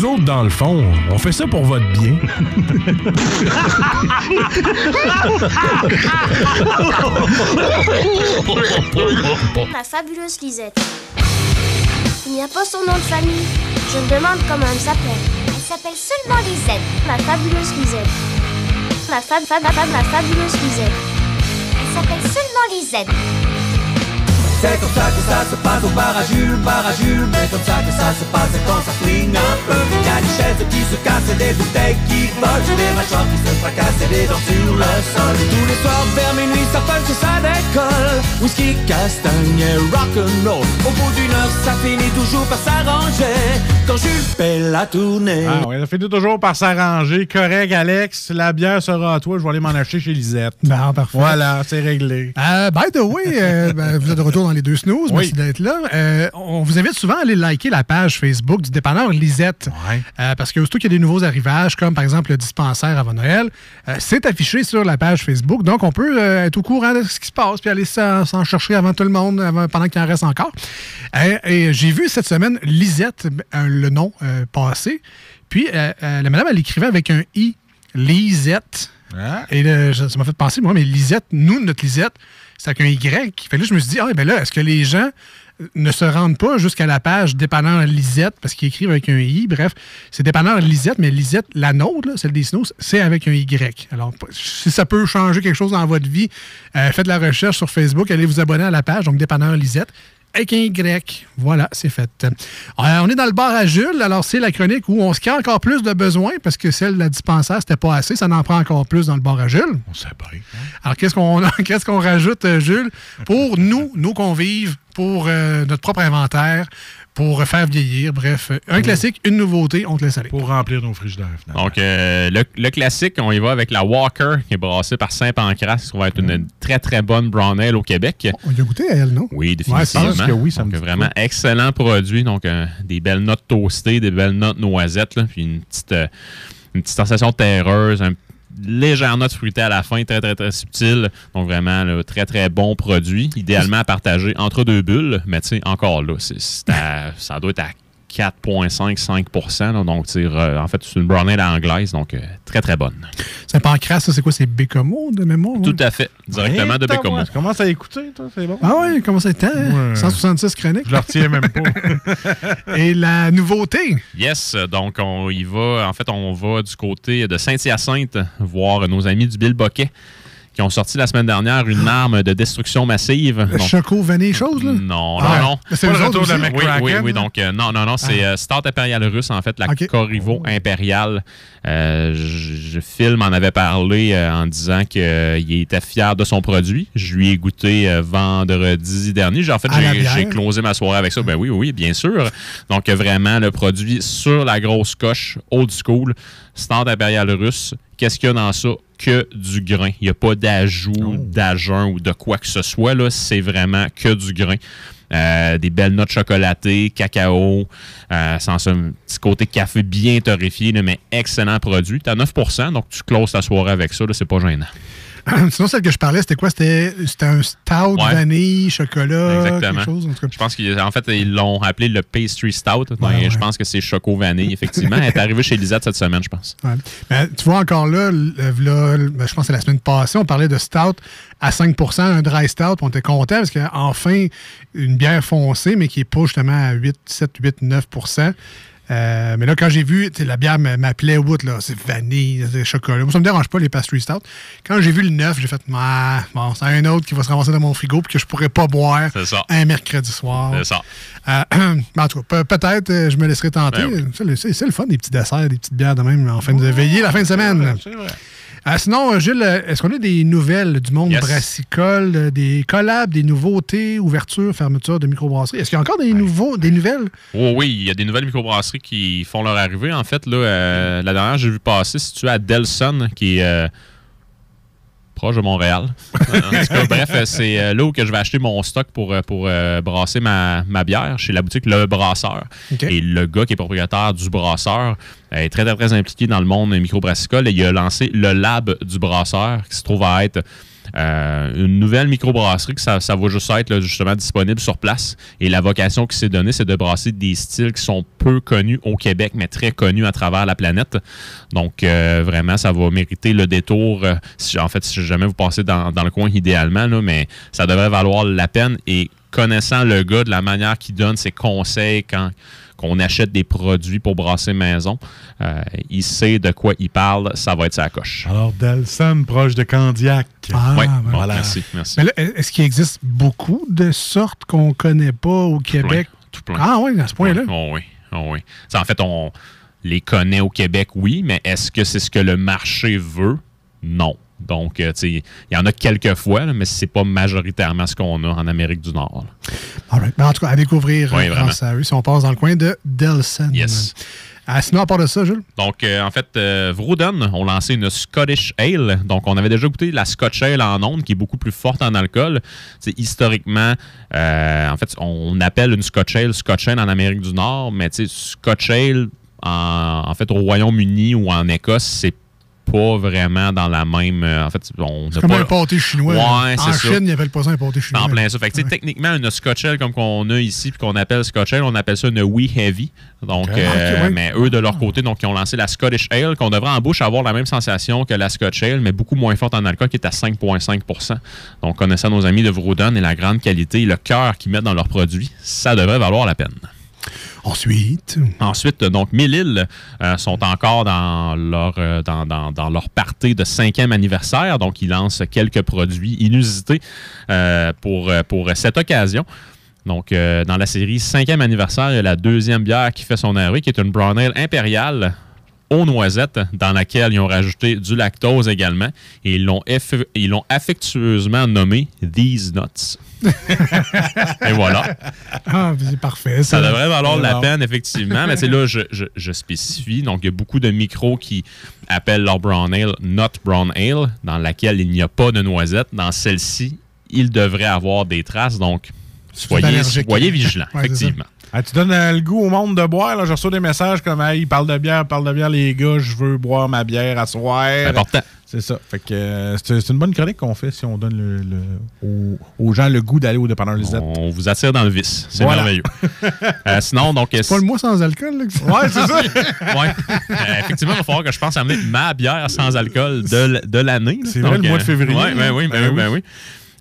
Nous autres, dans le fond, on fait ça pour votre bien. La fabuleuse Lisette. Il n'y a pas son nom de famille. Je me demande comment elle s'appelle. Elle s'appelle seulement Lisette. La fabuleuse Lisette. La fab fab fab la fabuleuse Lisette. Elle s'appelle seulement Lisette. C'est comme ça que ça se passe au bar à Jules, bar à Jules Mais comme ça que ça se passe quand ça flingue un peu Il y a des chaises qui se cassent et des bouteilles qui volent Des mâchoires qui se fracassent et des dents sur le sol Tous les soirs vers minuit ça punch et ça décolle Whisky, castagne et rock'n'roll Au bout d'une heure ça finit toujours par s'arranger Quand Jules fait la tournée Ah ouais, ça finit toujours par s'arranger. Correct, Alex. La bière sera à toi. Je vais aller m'en acheter chez Lisette. Ben, parfait. Voilà, c'est réglé. Euh, by the way, euh, ben, vous êtes de retour dans les deux snooze. Merci d'être là. Euh, on vous invite souvent à aller liker la page Facebook du dépanneur Lisette. Euh, parce que surtout qu'il y a des nouveaux arrivages, comme par exemple le dispensaire avant Noël, euh, c'est affiché sur la page Facebook. Donc, on peut être au courant de ce qui se passe puis aller s'en chercher avant tout le monde, avant- pendant qu'il en reste encore. Et j'ai vu cette semaine Lisette, le nom passé. Puis, la madame, elle écrivait avec un I. Lisette. Et là, je- ça m'a fait penser, moi, mais Lisette, nous, notre Lisette, c'est avec un Y. Fait là, je me suis dit, ah, ben là, est-ce que les gens ne se rendent pas jusqu'à la page dépanneur Lisette, parce qu'ils écrivent avec un I, bref, c'est dépanneur Lisette, mais Lisette, la nôtre, celle des Snows, c'est avec un Y. Alors, si ça peut changer quelque chose dans votre vie, euh, faites la recherche sur Facebook, allez vous abonner à la page, donc dépanneur Lisette avec un Y. Voilà, c'est fait. Euh, on est dans le bar à Jules, alors c'est la chronique où on se crée encore plus de besoins parce que celle de la dispensaire, c'était pas assez, ça en prend encore plus dans le bar à Jules. On sait pas. Alors qu'est-ce qu'on qu'est-ce qu'on rajoute, euh, Jules, pour nous, nos convives, pour euh, notre propre inventaire, pour faire vieillir, bref, un classique, une nouveauté, on te laisse aller. Pour remplir nos frigidaires, finalement. Donc, euh, le, le classique, on y va avec la Walker, qui est brassée par Saint-Pancras, qui va être une très, très bonne brown ale au Québec. On y a goûté à elle, non? Oui, Ouais, définitivement. je pense que oui, ça me Donc, dit vraiment excellent produit. Donc, euh, des belles notes toastées, des belles notes noisettes, là, puis une petite, euh, une petite sensation terreuse, un légère note fruitée à la fin, très, très, très subtile. Donc, vraiment, très, très bon produit. Idéalement à partager entre deux bulles, mais tu sais, encore là, ça doit être à 4,5-5 là. Donc, tu sais, re- en fait, c'est une brown ale anglaise, donc euh, très, très bonne. Saint-Pancras, ça, c'est quoi? C'est Bécomo de mémoire? Tout à fait. Directement de Bécomo. Tu commences à écouter, toi, c'est bon. Ah oui, comment ça était? hein? Ouais. 166 chroniques. Je le retiens même pas. Et la nouveauté? Yes, donc on y va. En fait, on va du côté de Saint-Hyacinthe voir nos amis du Bill Boquet qui ont sorti la semaine dernière une arme de destruction massive. Le Donc, Choco Vanille chose, là? non, Ah, non, non. c'est Pas le retour de? Oui, oui, oui. Donc, euh, non, non, non, c'est euh, Stout Impérial russe, en fait, la Ok. Corrivo impériale. Euh, je, Phil m'en avait parlé euh, en disant qu'il était fier de son produit. Je lui ai goûté euh, vendredi dernier. J'ai- En fait, j'ai- closé ma soirée avec ça. Ben oui, oui, bien sûr. Donc, euh, vraiment, le produit sur la grosse coche, old school, Stout Impérial russe. Qu'est-ce qu'il y a dans ça? Que du grain. Il n'y a pas d'ajout, d'agent ou de quoi que ce soit. là. C'est vraiment que du grain. Euh, des belles notes chocolatées, cacao, euh, sans un petit côté café bien torréfié, là, mais excellent produit. Tu as 9% donc tu closes ta soirée avec ça, c'est pas gênant. Sinon, celle que je parlais, c'était quoi? C'était un stout, Ouais. vanille, chocolat, Exactement. quelque chose. En tout cas. Je pense qu'en fait, ils l'ont appelé le pastry stout. mais ouais. Je pense que c'est choco vanille, effectivement. Elle est arrivée chez Lisette cette semaine, je pense. Mais tu vois, encore là, là, ben, je pense que c'est la semaine passée, on parlait de stout à 5% un dry stout. On était content parce qu'enfin, une bière foncée, mais qui n'est pas justement à 8, 7, 8, 9 Euh, mais là, quand j'ai vu, la bière m'appelait au bout, là, c'est vanille, c'est chocolat. Moi, ça me dérange pas, les pastry stout. Quand j'ai vu le 9, j'ai fait, ah, bon, c'est un autre qui va se ramasser dans mon frigo puis que je pourrais pas boire un mercredi soir. C'est ça. Euh, en tout cas, pe- peut-être euh, je me laisserai tenter. Ben oui. C'est le- fun, des petits desserts, des petites bières de même en fin de veiller la fin de semaine. C'est vrai. Ah, sinon, euh, Gilles, euh, est-ce qu'on a des nouvelles du monde Yes. brassicole, euh, des collabs, des nouveautés, ouverture, fermeture de microbrasserie? Est-ce qu'il y a encore des, nouveaux, des nouvelles? Oh oui, il y a des nouvelles microbrasseries qui font leur arrivée. En fait, là, euh, la dernière j'ai vu passer, située à Delson, qui est euh, proche de Montréal. en tout cas, bref, c'est euh, là où que je vais acheter mon stock pour, euh, pour euh, brasser ma, ma bière, chez la boutique Le Brasseur. Et le gars qui est propriétaire du brasseur est très, très, très impliqué dans le monde microbrassicole et il a lancé le lab du brasseur qui se trouve à être euh, une nouvelle microbrasserie que ça, va juste être justement disponible sur place. Et la vocation qui s'est donnée, c'est de brasser des styles qui sont peu connus au Québec, mais très connus à travers la planète. Donc, euh, vraiment, ça va mériter le détour. euh, si, en fait, si jamais vous passez dans, le coin idéalement, mais ça devrait valoir la peine. Connaissant le gars, de la manière qu'il donne ses conseils quand qu'on achète des produits pour brasser maison, euh, il sait de quoi il parle, ça va être sa coche. Alors, Delson, proche de Candiac. Ah, bon, Voilà. merci, merci. Mais là, est-ce qu'il existe beaucoup de sortes qu'on connaît pas au Québec? Tout plein. Ah oui, à ce point-là. Oh oui, oh oui. Ça, en fait, on les connaît au Québec, oui, mais est-ce que c'est ce que le marché veut? Non. Donc, euh, tu sais, il y en a quelques fois, là, mais c'est pas majoritairement ce qu'on a en Amérique du Nord. All right. En tout cas, à découvrir Oui, euh, grâce à eux si on passe dans le coin de Delson. Yes. Ah, sinon, à part de ça, Jules? Donc, euh, en fait, euh, Vrouden ont lancé une Scottish Ale. Donc, on avait déjà goûté la Scotch Ale en onde, qui est beaucoup plus forte en alcool. C'est historiquement, euh, en fait, on appelle une Scotch Ale Scotch Ale en Amérique du Nord, mais Scotch Ale, en, en fait, au Royaume-Uni ou en Écosse, c'est pas vraiment dans la même. euh, en fait, on C'est comme pas- un pâté chinois. Ouais, en. Chine, ils appellent pas ça un pâté chinois. en plein ça. Fait que, Ouais. techniquement, une Scotch Ale comme qu'on a ici, puis qu'on appelle Scotch Ale, on appelle ça une Wee Heavy. Donc, euh, Ah, ouais. mais eux, de leur côté, donc, ils ont lancé la Scottish Ale, qu'on devrait en bouche avoir la même sensation que la Scotch Ale, mais beaucoup moins forte en alcool, qui est à 5,5% Donc, connaissant nos amis de Vrouden et la grande qualité le cœur qu'ils mettent dans leurs produits, ça devrait valoir la peine. Ensuite, Ensuite, donc, Mille-Îles euh, sont encore dans leur, euh, dans, de cinquième anniversaire. Donc, ils lancent quelques produits inusités euh, pour, euh, pour cette occasion. Donc, dans la série cinquième anniversaire, il y a la deuxième bière qui fait son arrivée, qui est une Brown Ale impériale aux noisettes, dans laquelle ils ont rajouté du lactose également. Et ils l'ont eff- ils l'ont affectueusement nommé These Nuts. et voilà. ah, c'est parfait. Ça devrait valoir la bon. peine, effectivement. Mais c'est là, je, je- je spécifie. Donc, il y a beaucoup de micros qui appellent leur brown ale not brown ale, dans laquelle il n'y a pas de noisette. Dans celle-ci, il devrait avoir des traces. Donc, soyez, vigilants, Ouais, effectivement. Ah, tu donnes euh, le goût au monde de boire. Là? Je reçois des messages comme hey, parle de bière, parle de bière, les gars, je veux boire ma bière à soir. Important. C'est ça. Fait que euh, c'est c'est une bonne chronique qu'on fait si on donne le, le- aux, aux gens le goût d'aller au dépanneur Lisette. On vous attire dans le vice. C'est Voilà. merveilleux. Euh, sinon, donc. Pas le mois sans alcool, là, que ça- Ouais, c'est ça. Ouais. Euh, effectivement, il va falloir que je pense amener ma bière sans alcool de, de l'année. C'est vrai, Donc, le mois de février. ouais, ben oui, ben, Ben oui, ben oui.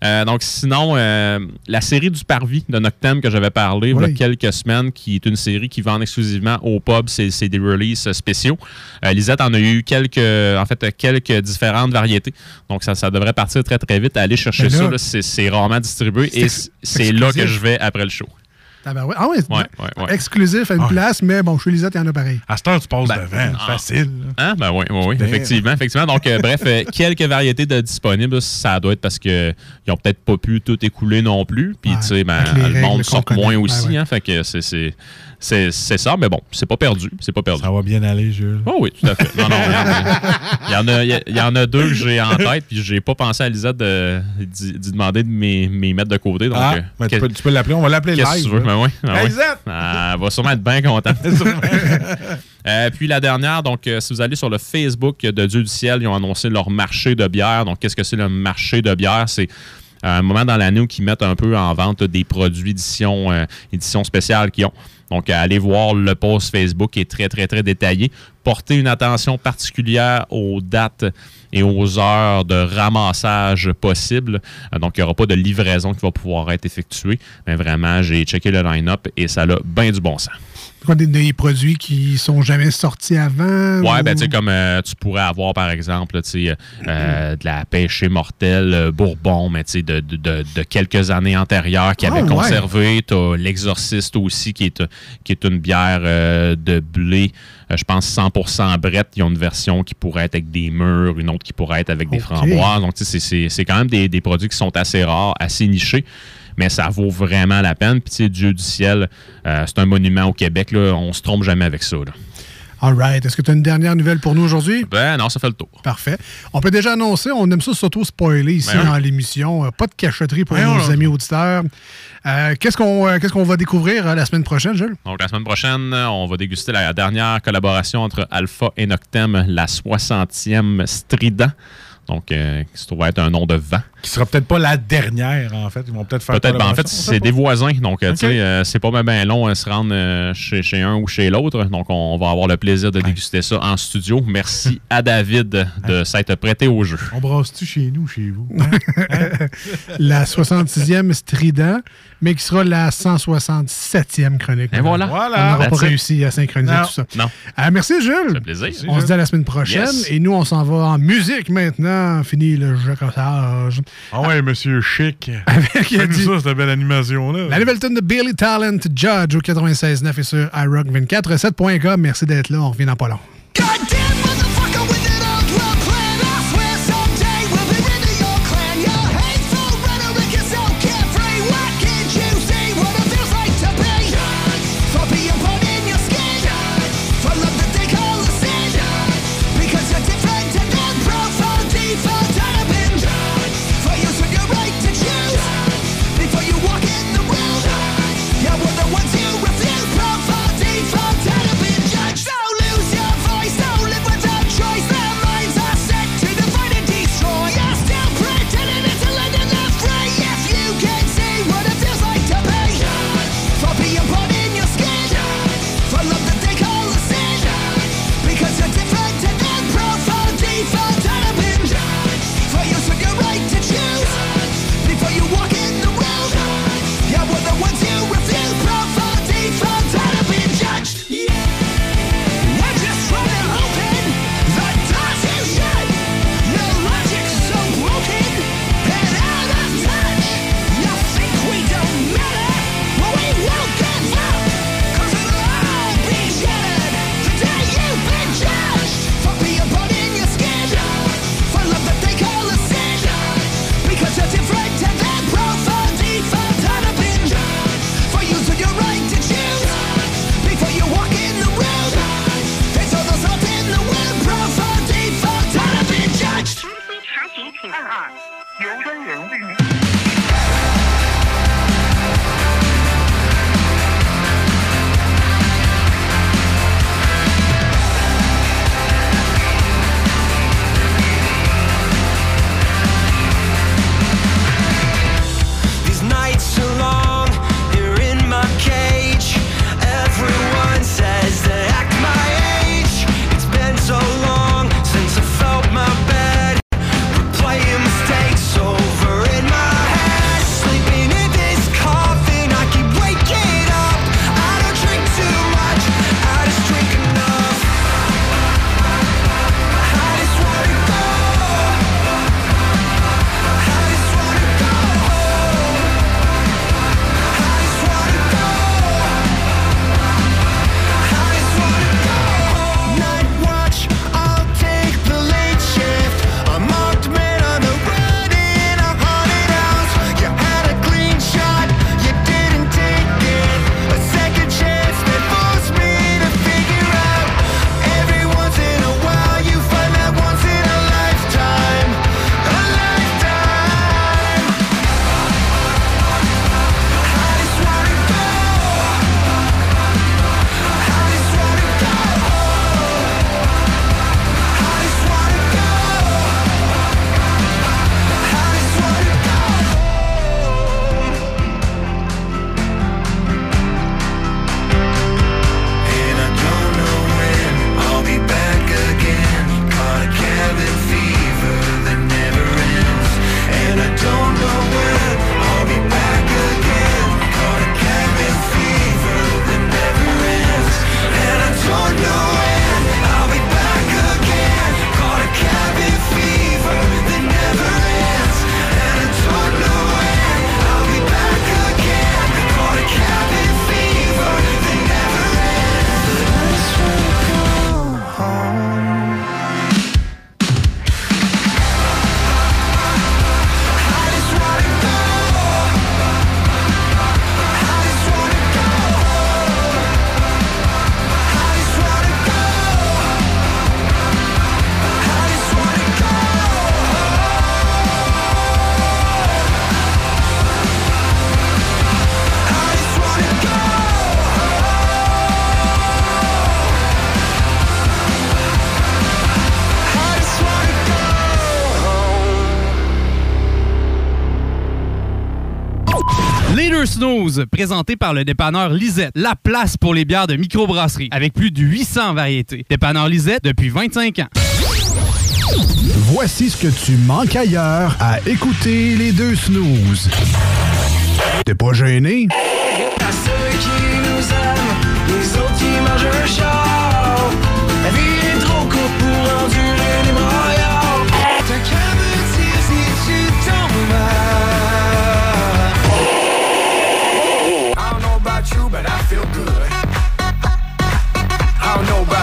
Euh, donc, sinon, euh, la série du Parvis de Noctem que j'avais parlé il y a quelques semaines, qui est une série qui vend exclusivement au pub, c'est des releases spéciaux. Euh, Lisette en a eu quelques, en fait, quelques différentes variétés. Donc, ça, ça devrait partir très, très vite. Allez chercher Ben là, ça. C'est rarement distribué et c'est là que je vais après le show. Ah ouais, Ouais, ouais, ouais. exclusif à une Ah. place, mais bon, chez Lisette, il y en a pareil. À cette heure, tu passes Ben, devant. ah. Facile. Hein? Ben oui, oui, effectivement, effectivement. Donc, euh, bref, euh, quelques variétés de disponibles, ça doit être parce qu'ils n'ont peut-être pas pu tout écouler non plus. Puis, Ouais, tu sais, ben, le monde sort moins aussi. ouais. Hein, fait que c'est- c'est ça, mais bon, c'est pas perdu. C'est pas perdu. Ça va bien aller, Jules. Oh oui, tout à fait. Non, non, il y en a, il y en a deux que j'ai en tête, puis j'ai pas pensé à Lisette de- d'y demander de m'y mettre de côté. Donc, Ah, euh, ben, tu, peux, tu peux l'appeler. On va l'appeler live. Que tu veux? là. Ben oui. ben oui. Ah, elle va sûrement être bien contente. Euh, puis la dernière, donc, euh, si vous allez sur le Facebook de Dieu du ciel, ils ont annoncé leur marché de bière. Donc, qu'est-ce que c'est le marché de bière? C'est un moment dans l'année où ils mettent un peu en vente des produits édition, euh, édition spéciale qu'ils ont. Donc, euh, allez voir le post Facebook qui est très, très, très détaillé. Portez une attention particulière aux dates et aux heures de ramassage possibles. Euh, donc, il n'y aura pas de livraison qui va pouvoir être effectuée. Mais vraiment, j'ai checké le line-up et ça a bien du bon sens. Quoi, des, des produits qui sont jamais sortis avant? Ouais, ou- ben tu sais, comme euh, tu pourrais avoir, par exemple, tu sais, euh, de la pêche mortelle euh, Bourbon, mais tu sais, de, de- de- de quelques années antérieures qui Ah, avait ouais. conservé. Tu as l'Exorciste aussi, qui est, qui est une bière euh, de blé, euh, je pense 100% brette. Ils ont une version qui pourrait être avec des mûres, une autre qui pourrait être avec des framboises. Donc, tu sais, c'est quand même des, des produits qui sont assez rares, assez nichés. Mais ça vaut vraiment la peine. Puis, tu sais, Dieu du ciel, euh, c'est un monument au Québec. Là. On se trompe jamais avec ça. Là. All right. Est-ce que tu as une dernière nouvelle pour nous aujourd'hui? Ben non, ça fait le tour. Parfait. On peut déjà annoncer, on aime ça s'auto-spoiler ici Ben oui. dans l'émission. Euh, Pas de cachotterie pour Ben nos amis auditeurs. Euh, Qu'est-ce qu'on euh, qu'est-ce qu'on va découvrir euh, la semaine prochaine, Jules? Donc, la semaine prochaine, on va déguster la dernière collaboration entre Alpha et Noctem, la 60e Strident. Donc, euh, qui se trouve être un nom de vent. Qui sera peut-être pas la dernière, en fait. Ils vont peut-être faire Peut-être, ben, en fait, c'est des voisins. Donc, euh, tu sais, euh, c'est pas bien long à se rendre euh, chez, chez un ou chez l'autre. Donc, on va avoir le plaisir de déguster ça en studio. Merci à David de s'être prêté au jeu. On brasse-tu chez nous ou chez vous? la 66e Strident, mais qui sera la 167e chronique. Et voilà. On n'aura pas réussi à synchroniser Non. tout ça. Non. Euh, merci, Jules. Ça fait plaisir. On se dit à la semaine prochaine. Yes. Et nous, on s'en va en musique maintenant. Fini le jacotage. Ah ouais, monsieur Chic. Avec, Fais-nous dit- ça, cette belle animation-là. La nouvelle tune de Billy Talent, Judge, au 96.9 et sur iRock247.com. Merci d'être là. On revient dans pas long. présenté par le dépanneur Lisette, la place pour les bières de microbrasserie, avec plus de 800 variétés. Dépanneur Lisette depuis 25 ans. Voici ce que tu manques ailleurs à écouter les deux snooze. T'es pas gêné?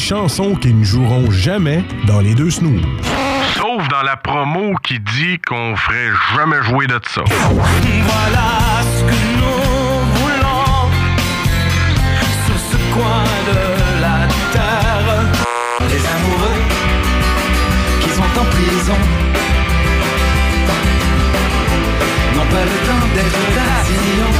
chansons qui ne joueront jamais dans les deux snooze. Sauf dans la promo qui dit qu'on ferait jamais jouer de ça. Voilà ce que nous voulons sur ce coin de la terre. Les amoureux qui sont en prison n'ont pas le temps d'être là.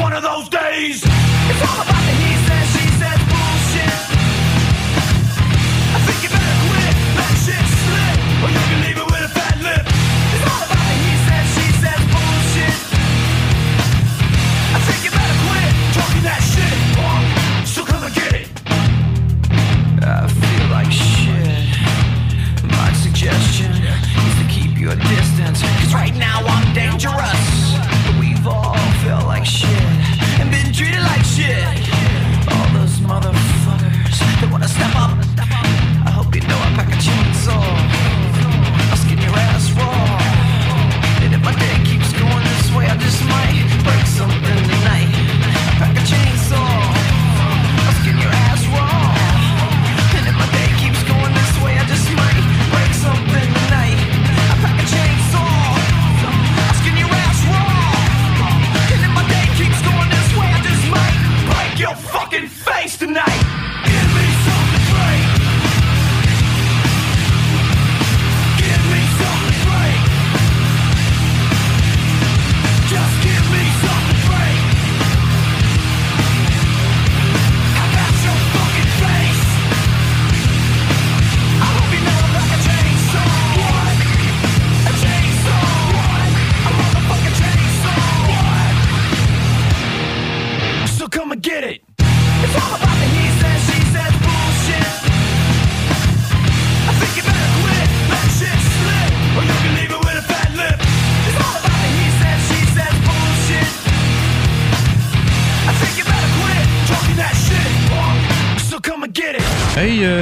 one of those days. It's all about.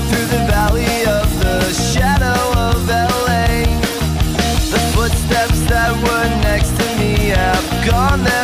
through the valley of the shadow gone there.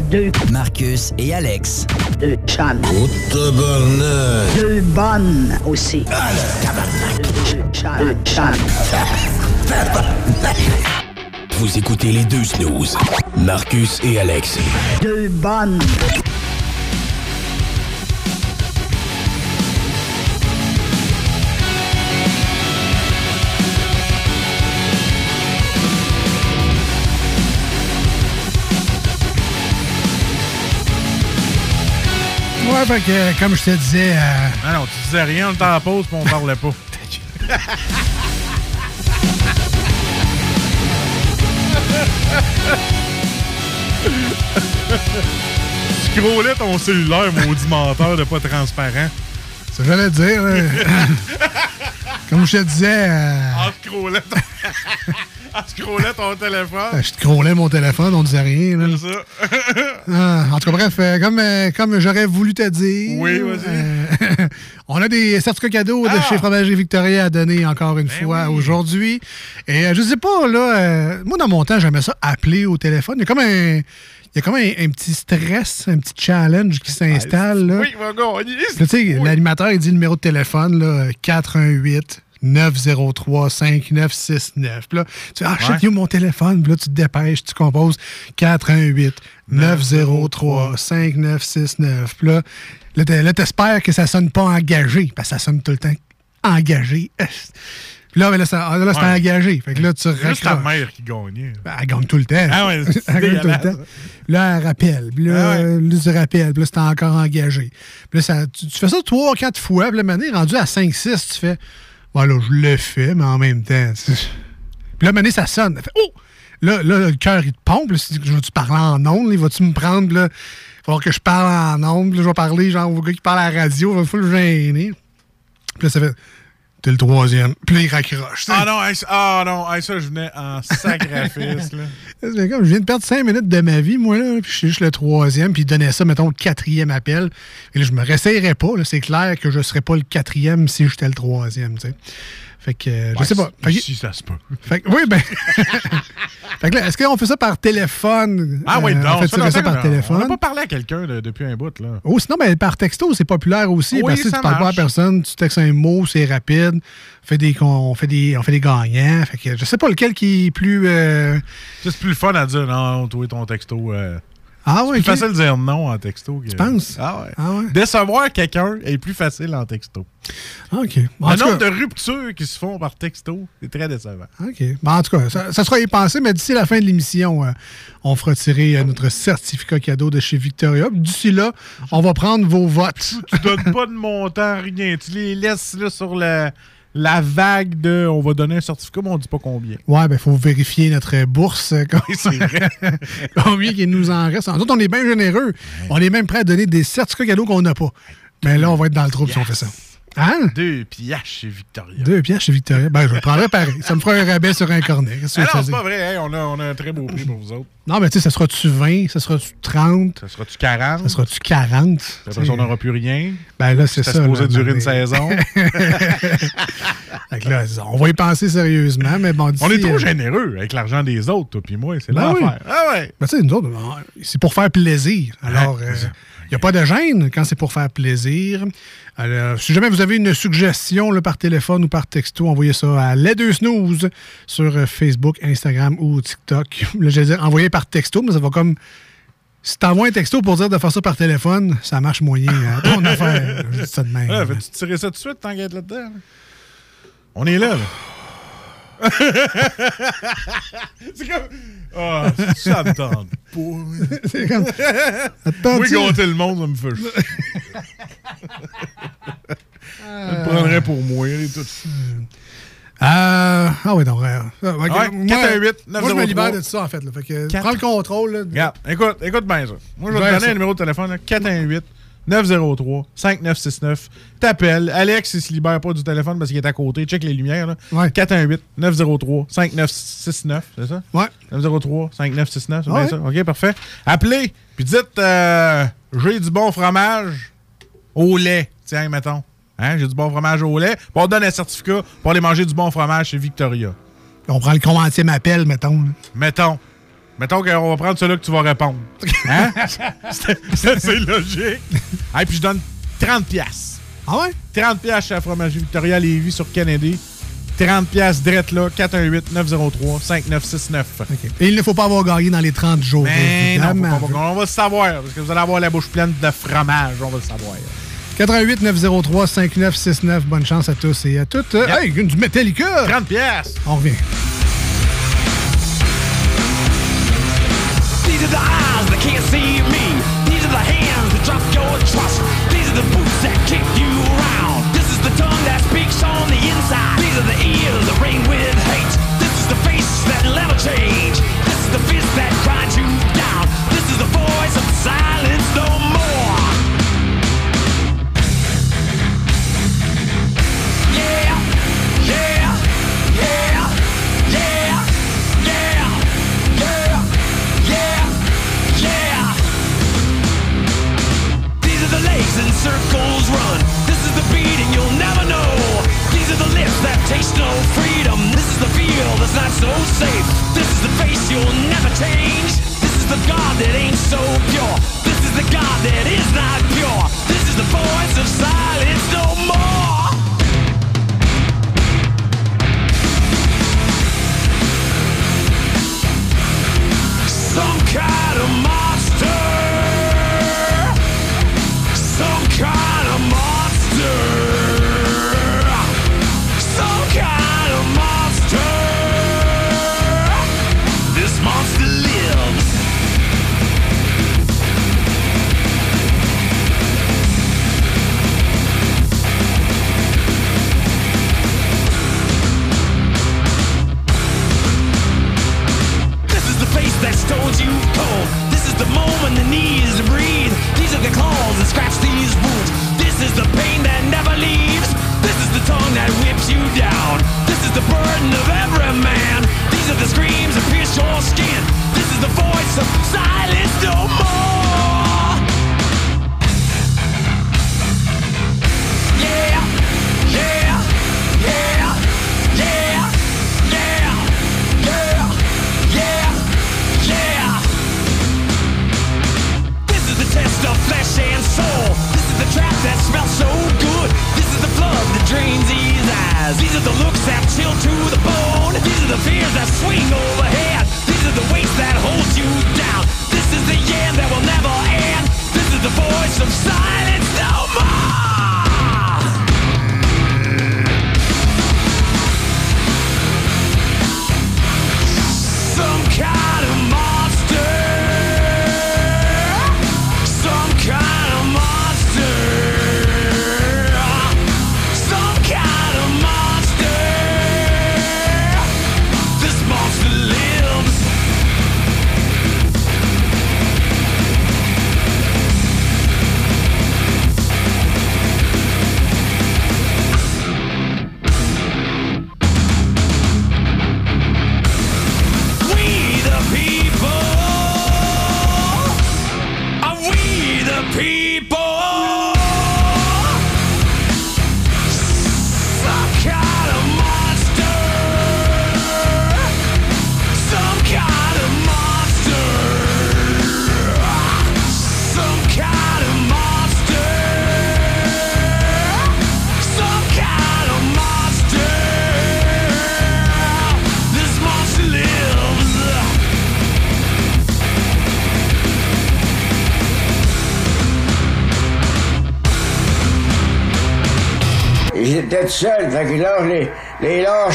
Deux. Marcus et Alex. Deux chums. Deux bonnes aussi. Deux chums. Deux chums. Vous écoutez les deux snooze. Marcus et Alex. Deux bonnes. Ouais, fait que, euh, comme je te disais. euh, Ah non, tu disais rien, on était en pause, puis on parlait pas. Scrollais ton cellulaire, maudit menteur de pas transparent. Ça, j'allais dire. Comme je te disais, euh, En scrollant scrollant ton téléphone. je te scrollais mon téléphone, on disait rien. là. C'est ça. Ah, en tout cas, bref, euh, comme, euh, comme j'aurais voulu te dire. Oui, vas-y. euh, on a des certificats cadeaux de Ah! chez Fromager Victoria à donner encore une fois aujourd'hui. Et euh, je sais pas, là, euh, moi, dans mon temps, j'aimais ça appeler au téléphone. Il y a comme un. Il y a comme un, un petit stress, un petit challenge qui s'installe. là. Oui, il va gagner. Puis là, tu sais, l'animateur, il dit le numéro de téléphone, là, 418 903 5969. Puis là, tu dis, ah, Ouais. mon téléphone. Puis là, tu te dépêches, tu composes 418 903 5969. Puis là, là, t'es- là, t'espères que ça sonne pas engagé, parce que ça sonne tout le temps engagé. Là, ben là, ça- là, c'est Ouais. engagé. Fait que là, tu C'est juste ta mère qui gagnait. Ben, elle gagne tout le temps. Ah ouais, c'est elle gagne tout le temps. Là, elle rappelle. Puis là, Ah ouais. là, tu rappelles. Puis là, c'est encore engagé. Puis là, ça- tu, tu fais ça trois, quatre fois. Puis là, maintenant, rendu à 5, 6, tu fais, voilà, je le fais, mais en même temps. Puis là, maintenant, ça sonne. Fait, oh! Là, là, le cœur, il te pompe. Je vais-tu parler en ondes? là? Va-tu me prendre? Là, il va falloir que je parle en ondes. Je vais parler, genre, au gars qui parle à la radio. Il va falloir le gêner. Puis là, ça fait, t'es le troisième. Puis là, il raccroche. Ah non, hey, ah non, hey, ça, je venais en sacrifice. là. C'est comme, je viens de perdre cinq minutes de ma vie, moi, là, puis je suis juste le troisième, puis il donnait ça, mettons, le quatrième appel. Et là, je me réessayerais pas. C'est clair que je serais pas le quatrième si j'étais le troisième, tu sais. Fait que, euh, je sais pas. Fait que- Si, ça se peut. fait que- oui, ben. fait que là, est-ce qu'on fait ça par téléphone? Ah oui, Euh, non, on fait ça, ça, non, ça ça, par téléphone. On n'a pas parlé à quelqu'un de- depuis un bout, là. Oh, sinon, ben, par texto, c'est populaire aussi. Oui, parce que tu parles pas à personne, tu textes un mot, c'est rapide. On fait des, on fait des, on fait des gagnants. Fait que je sais pas lequel qui est plus. euh, C'est plus fun à dire non, toi ton texto. euh, Ah c'est ouais, plus ok. facile de dire non en texto. que- Tu penses? Ah ouais. Ah ouais. Décevoir quelqu'un est plus facile en texto. Ah, OK. Le nombre cas- de ruptures qui se font par texto, c'est très décevant. OK. Ben, en tout cas, ça, ça sera y penser, mais d'ici la fin de l'émission, euh, on fera tirer euh, notre certificat cadeau de chez Victoria. D'ici là, on va prendre vos votes. Tu donnes pas de montant, rien. Tu les laisses là, sur la, la vague de on va donner un certificat, mais on dit pas combien. Ouais, ben, il faut vérifier notre bourse. euh, com- c'est vrai. combien qu'il nous en reste. En autres, on est bien généreux. On est même prêt à donner des certificats cadeaux qu'on n'a pas. Mais là, on va être dans le trouble si on fait ça. Hein? Deux piastres chez Victoria. Deux pièces chez Victoria. Ben, je le prendrais pareil. Ça me fera un rabais sur un cornet. Que Ah c'est pas vrai. hey, on, a, on a un très beau prix pour vous autres. Non, mais tu sais, ça sera-tu 20? Ça sera-tu 30? Ça sera-tu 40? Ça sera-tu 40? Puis Après ça, on n'aura plus rien? Ben là, c'est C'était ça. supposé durer une saison. Fait que là, on va y penser sérieusement, mais bon, on est trop euh, généreux avec l'argent des autres, toi puis moi. C'est Ben oui. l'enfer. Ah ouais. Ben, tu sais, nous autres, c'est pour faire plaisir. Alors, Ouais, il n'y a pas de gêne quand c'est pour faire plaisir. Alors, si jamais vous avez une suggestion là, par téléphone ou par texto, envoyez ça à les deux snooze sur euh, Facebook, Instagram ou TikTok. Là, je vais dire envoyez par texto, mais ça va comme. Si t'envoies un texto pour dire de faire ça par téléphone, ça marche moyen. hein. Ton affaire. Je dis ça de même. Ah, Fais-tu tirer ça tout de suite, t'enquêtes là-dedans? là? On est là, là. c'est comme. Ah, ça me tente pas. C'est comme. Attends, Oui, gâter le monde, ça me fait chier. Je le prendrais pour moi, et tout. Euh, ah oui, donc. euh, ah. Ouais, Moi, 418 Moi, je me libère 903. de tout ça, en fait. Là. Fait que, Quatre- prends le contrôle. Là. Écoute, écoute bien ça. Moi, je vais te donner ça. un numéro de téléphone, là, 418 903 5969. T'appelles. Alex, il se libère pas du téléphone parce qu'il est à côté. Check les lumières. Là. Ouais. 418 903 5969. C'est ça? Ouais. 903 5969. C'est Ouais. bien ça? OK, parfait. Appelez. Puis dites euh, j'ai du bon fromage au lait. Tiens, mettons. Hein, j'ai du bon fromage au lait. Puis on donne un certificat pour aller manger du bon fromage chez Victoria. On prend le 40e appel, mettons. là. Mettons. Mettons qu'on va prendre celui que tu vas répondre. Hein? C'est logique. Et puis je donne 30 pièces. Ah ouais? 30 pièces chez la Fromagerie Victoria Lévis sur Kennedy. 30 pièces drette là, 418 903 5969. Et il ne faut pas avoir gagné dans les 30 jours. Mais non, évidemment. faut pas- on va le savoir, parce que vous allez avoir la bouche pleine de fromage, on va le savoir. 88 903 5969. Bonne chance à tous et à toutes. Hey, du Metallica! 30 pièces! On revient.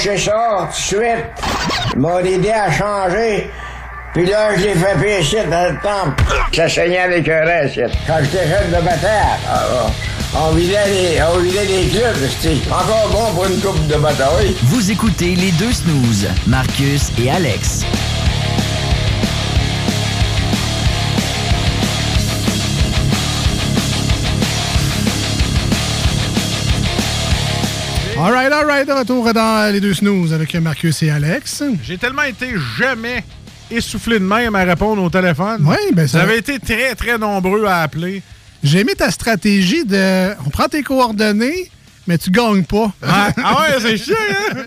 Lâché ça tout de suite. Ils m'ont aidé à changer. Puis là, je l'ai fait pécher dans le temple. Ça saignait avec un reste. Quand j'étais jeune de bataille, ah, on vidait les, on vidait les clubs. C'était encore bon pour une coupe de bataille. Vous écoutez les deux snooze, Marcus et Alex. All right, all right. De retour dans les deux snooze avec Marcus et Alex. J'ai tellement été jamais essoufflé de même à répondre au téléphone. Oui, Vous ça. avez été très, très nombreux à appeler. J'ai aimé ta stratégie de. On prend tes coordonnées, mais tu gagnes pas. Ah, ah ouais, c'est chiant, hein?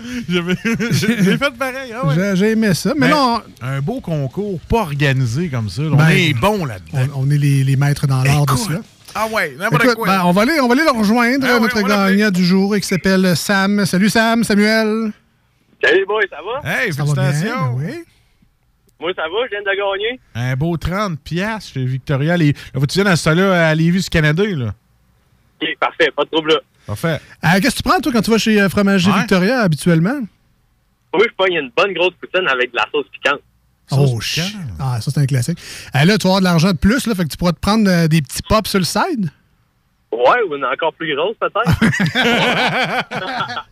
J'ai fait pareil. Ah ouais. J'ai- J'ai aimé ça. Mais Ben, non, Un beau concours, pas organisé comme ça. là. On Ben, est bon là-dedans. on, on est les, les maîtres dans l'art de cela. Ah ouais, n'importe quoi. ben, on, va aller, on va aller le rejoindre, Ah notre gagnant du jour, et qui s'appelle Sam. Salut Sam, Samuel. Salut, boy, ça va? Hey, Ça va bien, félicitations. ben oui. Moi, ça va, je viens de gagner. Un beau 30 piastres chez Victoria. Les... Là, viens dans ce là à Lévis, du Canada, là? Ok, parfait, pas de trouble là. Parfait. Euh, Qu'est-ce que tu prends, toi, quand tu vas chez euh, Fromager Ouais. Victoria, habituellement? Oui, je pogne une bonne grosse poutine avec de la sauce piquante. Oh, shit. Ah, ça, c'est un classique. Euh, là, tu vas avoir de l'argent de plus, là, fait que tu pourras te prendre euh, des petits pops sur le side? Ouais, ou une encore plus grosse, peut-être.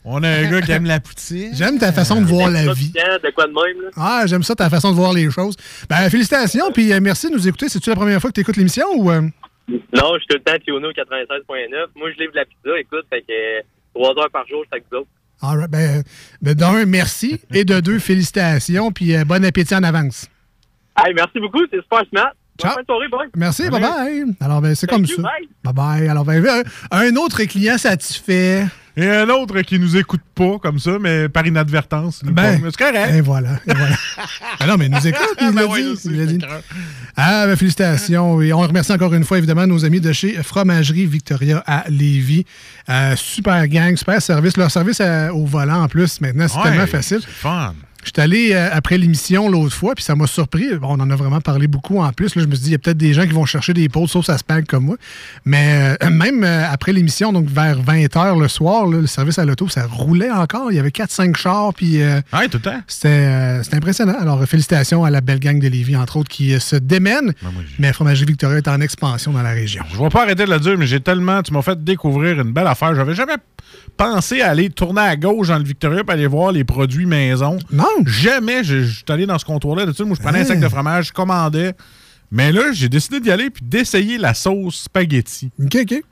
On a un gars qui aime la poutine. J'aime ta façon de voir la vie. De quoi de même, là? Ah, j'aime ça, ta façon de voir les choses. Ben, félicitations, puis euh, merci de nous écouter. C'est-tu la première fois que tu écoutes l'émission ou... euh? Non, je suis tout le temps Tiono 96.9. Moi, je livre de la pizza, écoute, fait que euh, trois heures par jour, avec vous autres. All right, ben, ben, d'un, merci. Et de deux, félicitations, puis euh, bon appétit en avance. Hey, merci beaucoup, c'est super smart. Bonne soirée, boy. Merci, bye-bye. Alors, ben, c'est comme you, ça. bye. Bye-bye. Alors, ben, un autre client satisfait. Et un autre qui nous écoute pas comme ça, mais par inadvertance. Ben, c'est correct. Et voilà. Et voilà. Ah non, mais il nous écoute, il l'a Ben dit, il. Ah, ben, félicitations. Et on remercie encore une fois, évidemment, nos amis de chez Fromagerie Victoria à Lévis. Euh, super gang, super service. Leur service euh, au volant, en plus, maintenant, c'est Ouais, tellement facile. c'est fun. Je suis allé euh, après l'émission l'autre fois, puis ça m'a surpris. Bon, on en a vraiment parlé beaucoup en plus. Là, je me suis dit, il y a peut-être des gens qui vont chercher des pots de sauce à spag comme moi. Mais euh, même euh, après l'émission, donc vers 20h le soir, là, le service à l'auto, ça roulait encore. Il y avait 4-5 chars, puis... Ouais, tout le temps. c'était impressionnant. Alors, félicitations à la belle gang de Lévis, entre autres, qui se démène. mais Fromagerie Victoria est en expansion dans la région. Je vais pas arrêter de le dire, mais j'ai tellement. Tu m'as fait découvrir une belle affaire. J'avais jamais pensé à aller tourner à gauche dans le Victoria pour aller voir les produits maison. Non. Jamais. Je suis allé dans ce comptoir-là. d'habitude, Moi, je prenais un Hein? sac de fromage, je commandais. Mais là, j'ai décidé d'y aller puis d'essayer la sauce spaghetti. OK, OK.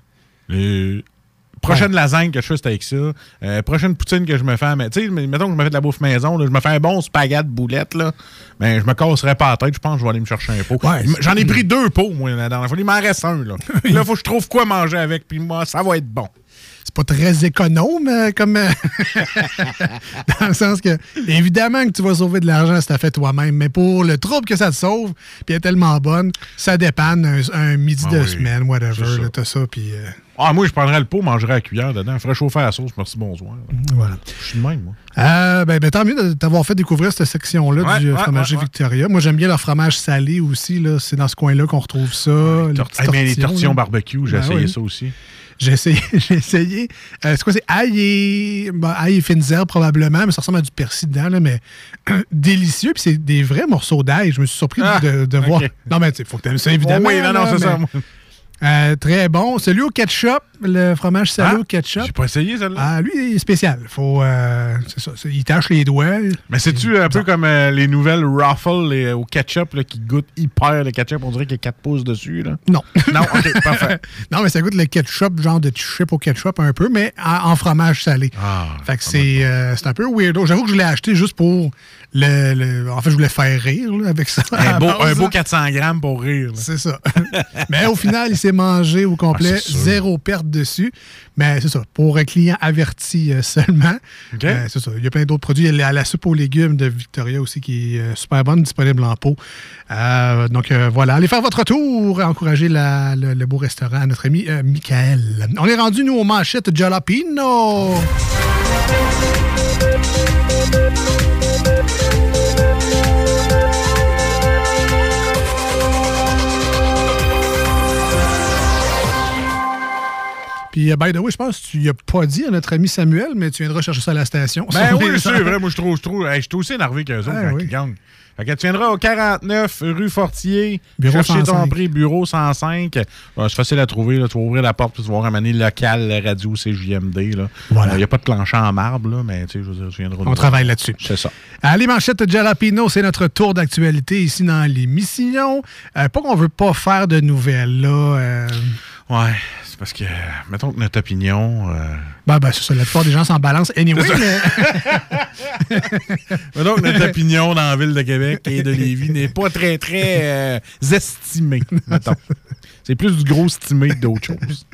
Prochaine lasagne que je fais, c'est avec ça. Euh, prochaine poutine que je me fais, mais tu sais, mettons que je me fais de la bouffe maison, là, je me fais un bon spaghetti boulette, là. Ben, je me casserais pas la tête, je pense que je vais aller me chercher un pot. J'en ai pris deux pots, moi, la dernière fois. Il m'en reste un, là. là, faut que je trouve quoi manger avec, puis moi, ça va être bon. C'est pas très économe, euh, comme. euh, dans le sens que, évidemment, que tu vas sauver de l'argent si tu fait toi-même, mais pour le trouble que ça te sauve, puis elle est tellement bonne, ça dépanne un, un midi Ah de oui, semaine, whatever. là, T'as ça, puis. euh, Ah, moi, je prendrais le pot, mangerais à la cuillère dedans. Ferais chauffer la sauce, merci, bonsoir. Voilà. Je suis de même, moi. Euh, ben, ben, tant mieux de t'avoir fait découvrir cette section-là Ouais, du ouais, fromager ouais. Victoria. Moi, j'aime bien leur fromage salé aussi. là. C'est dans ce coin-là qu'on retrouve ça. les les tortillons, tortillons là. barbecue, j'ai Ben essayé ça aussi. J'ai essayé. J'ai essayé. Euh, c'est quoi, c'est ail et, ail et fines herbes probablement, mais ça ressemble à du persil dedans, là, mais délicieux. Puis c'est des vrais morceaux d'ail. Je me suis surpris Ah, de, voir. Non, mais il faut que tu aimes ça, évidemment. Oui, non, non, c'est ça. Euh, très bon. Celui au ketchup, le fromage salé Ah, au ketchup. J'ai pas essayé, celle-là. Ah, lui, il est spécial. Faut, euh, c'est ça, il tâche les doigts. Mais c'est-tu un peu comme euh, les nouvelles Ruffles les- au ketchup là, qui goûtent hyper le ketchup? On dirait qu'il y a 4 pouces dessus. Là. Non. Non, ok, parfait. non, mais ça goûte le ketchup, genre de chip au ketchup un peu, mais en, en fromage salé. Ah, fait que c'est euh, c'est un peu weirdo. J'avoue que je l'ai acheté juste pour le, le- En fait, je voulais faire rire là, avec ça. Un beau, base, un beau là. 400 grammes pour rire. C'est ça. mais au final, il s'est mangé au complet, Ah, zéro perte dessus. Mais c'est ça, pour un client averti euh, seulement. Euh, c'est ça. Il y a plein d'autres produits. Il y a la, soupe aux légumes de Victoria aussi qui est euh, super bonne, disponible en pot. Donc voilà, allez faire votre tour, encourager la- le, le beau restaurant à notre ami Michael. On est rendu, nous, aux manchettes Jalapino. Puis, euh, by the way, je pense que tu n'as pas dit à notre ami Samuel, mais tu viendras chercher ça à la station. Ben oui, c'est vrai. Moi, je trouve, je trouve, hey, je suis aussi énervé qu'eux autres Ah quand oui. ils gagnent. Fait que tu viendras au 49 rue Fortier, Bureau chercher ton 105. prix, bureau 105. Bon, c'est facile à trouver. Là. Tu vas ouvrir la porte puis tu vas mané local radio CJMD. Il Voilà. n'y a pas de plancher en marbre, là, mais tu sais, je veux dire, tu viendras. On travaille là-dessus. C'est ça. Allez, manchette Jalapino, c'est notre tour d'actualité ici dans l'émission. Euh, pas qu'on veut pas faire de nouvelles, là. euh, Ouais, c'est parce que, mettons que notre opinion. euh, Ben, ben, c'est ça. La plupart des gens s'en balancent anyway, mais. mettons que notre opinion dans la ville de Québec et de Lévis n'est pas très, très euh, estimée, mettons. C'est plus du gros estimé que d'autres choses.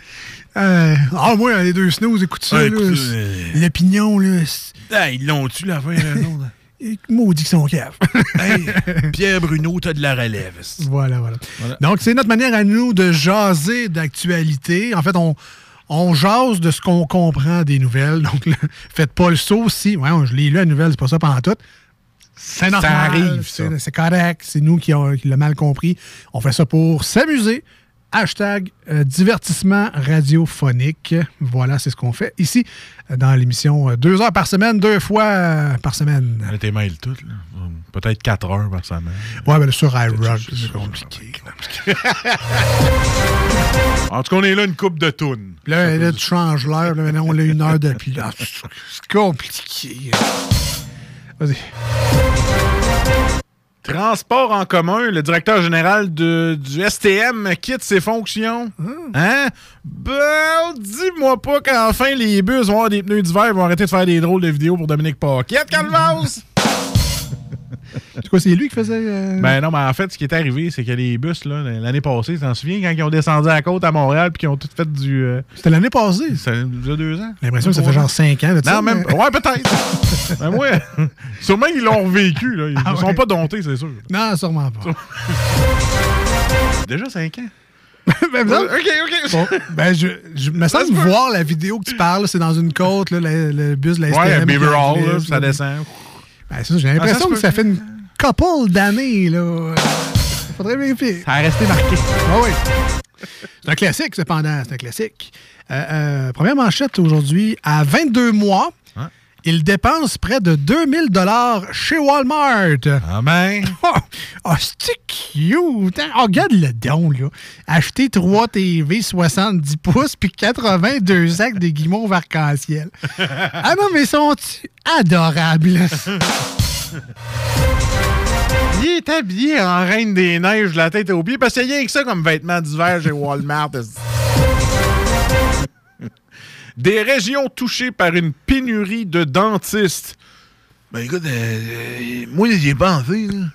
Euh, ah, moi, les deux snooze, écoute ça. Ouais, là, écoute, c'est- euh, L'opinion, là. Ah, ils l'ont-tu, la fin, autres? Maudit qu'ils sont caves. Hey, Pierre Bruno, t'as de la relève. Voilà, voilà. Donc, c'est notre manière à nous de jaser d'actualité. En fait, on, on jase de ce qu'on comprend des nouvelles. Donc, là, faites pas le saut si. Ouais, je l'ai lu la nouvelle, c'est pas ça pendant tout. C'est normal. arrive, c'est- ça. C'est correct. C'est nous qui, a- qui l'a mal compris. On fait ça pour s'amuser. Hashtag euh, divertissement radiophonique. Voilà, c'est ce qu'on fait ici euh, dans l'émission. euh, deux heures par semaine, deux fois par semaine. Elle était mail toutes, là. Peut-être 4 heures par semaine. Ouais, ben, sur iRock, c'est compliqué. En tout cas, on est là une coupe de tunes. Là, là, tu changes l'heure. Là, maintenant, on a une heure depuis. là. C'est compliqué. Vas-y. Transport en commun, le directeur général de- du STM quitte ses fonctions. Hein? Ben, dis-moi pas qu'enfin les bus vont avoir des pneus d'hiver vont arrêter de faire des drôles de vidéos pour Dominique Paquette, Calvas! C'est quoi, c'est lui qui faisait. euh, Ben non, mais en fait, ce qui est arrivé, c'est que les bus, là, l'année passée, tu t'en souviens, quand ils ont descendu à la côte à Montréal puis qu'ils ont tout fait du. euh, C'était l'année passée. Ça il y a deux ans. J'ai l'impression que ça fait genre 5 ans. Non, même. mais- Ouais, peut-être. ben, ouais. Sûrement qu'ils l'ont revécu, là. Ils Ah ne sont ouais. pas domptés, c'est sûr. Non, sûrement pas. Déjà 5 ans? ben, ça- Ok, ok. Bon, ben, je, je me semble voir la vidéo que tu parles, c'est dans une côte, là, le, le bus de la Ouais, STM Beaver qui Hall, là, ça descend. Ben, j'ai Ah, l'impression se que ça fait une couple d'années, là. Faudrait vérifier. Ça a resté marqué. Ah oui. C'est un classique, cependant. C'est un classique. Euh, euh, première manchette aujourd'hui. À 22 mois, il dépense près de 2000 chez Walmart. Ah ben. Oh, oh, c'est cute. hein? Oh, regarde le don, là. Acheter 3 TV 70 pouces puis 82 sacs de guimauve arc-en-ciel. ah non, mais sont-ils adorables? Il est habillé en reine des neiges la tête aux pieds parce qu'il y a rien que ça comme vêtements d'hiver chez Walmart. Des régions touchées par une pénurie de dentistes. Ben écoute, euh, euh, moi j'y ai pensé, là.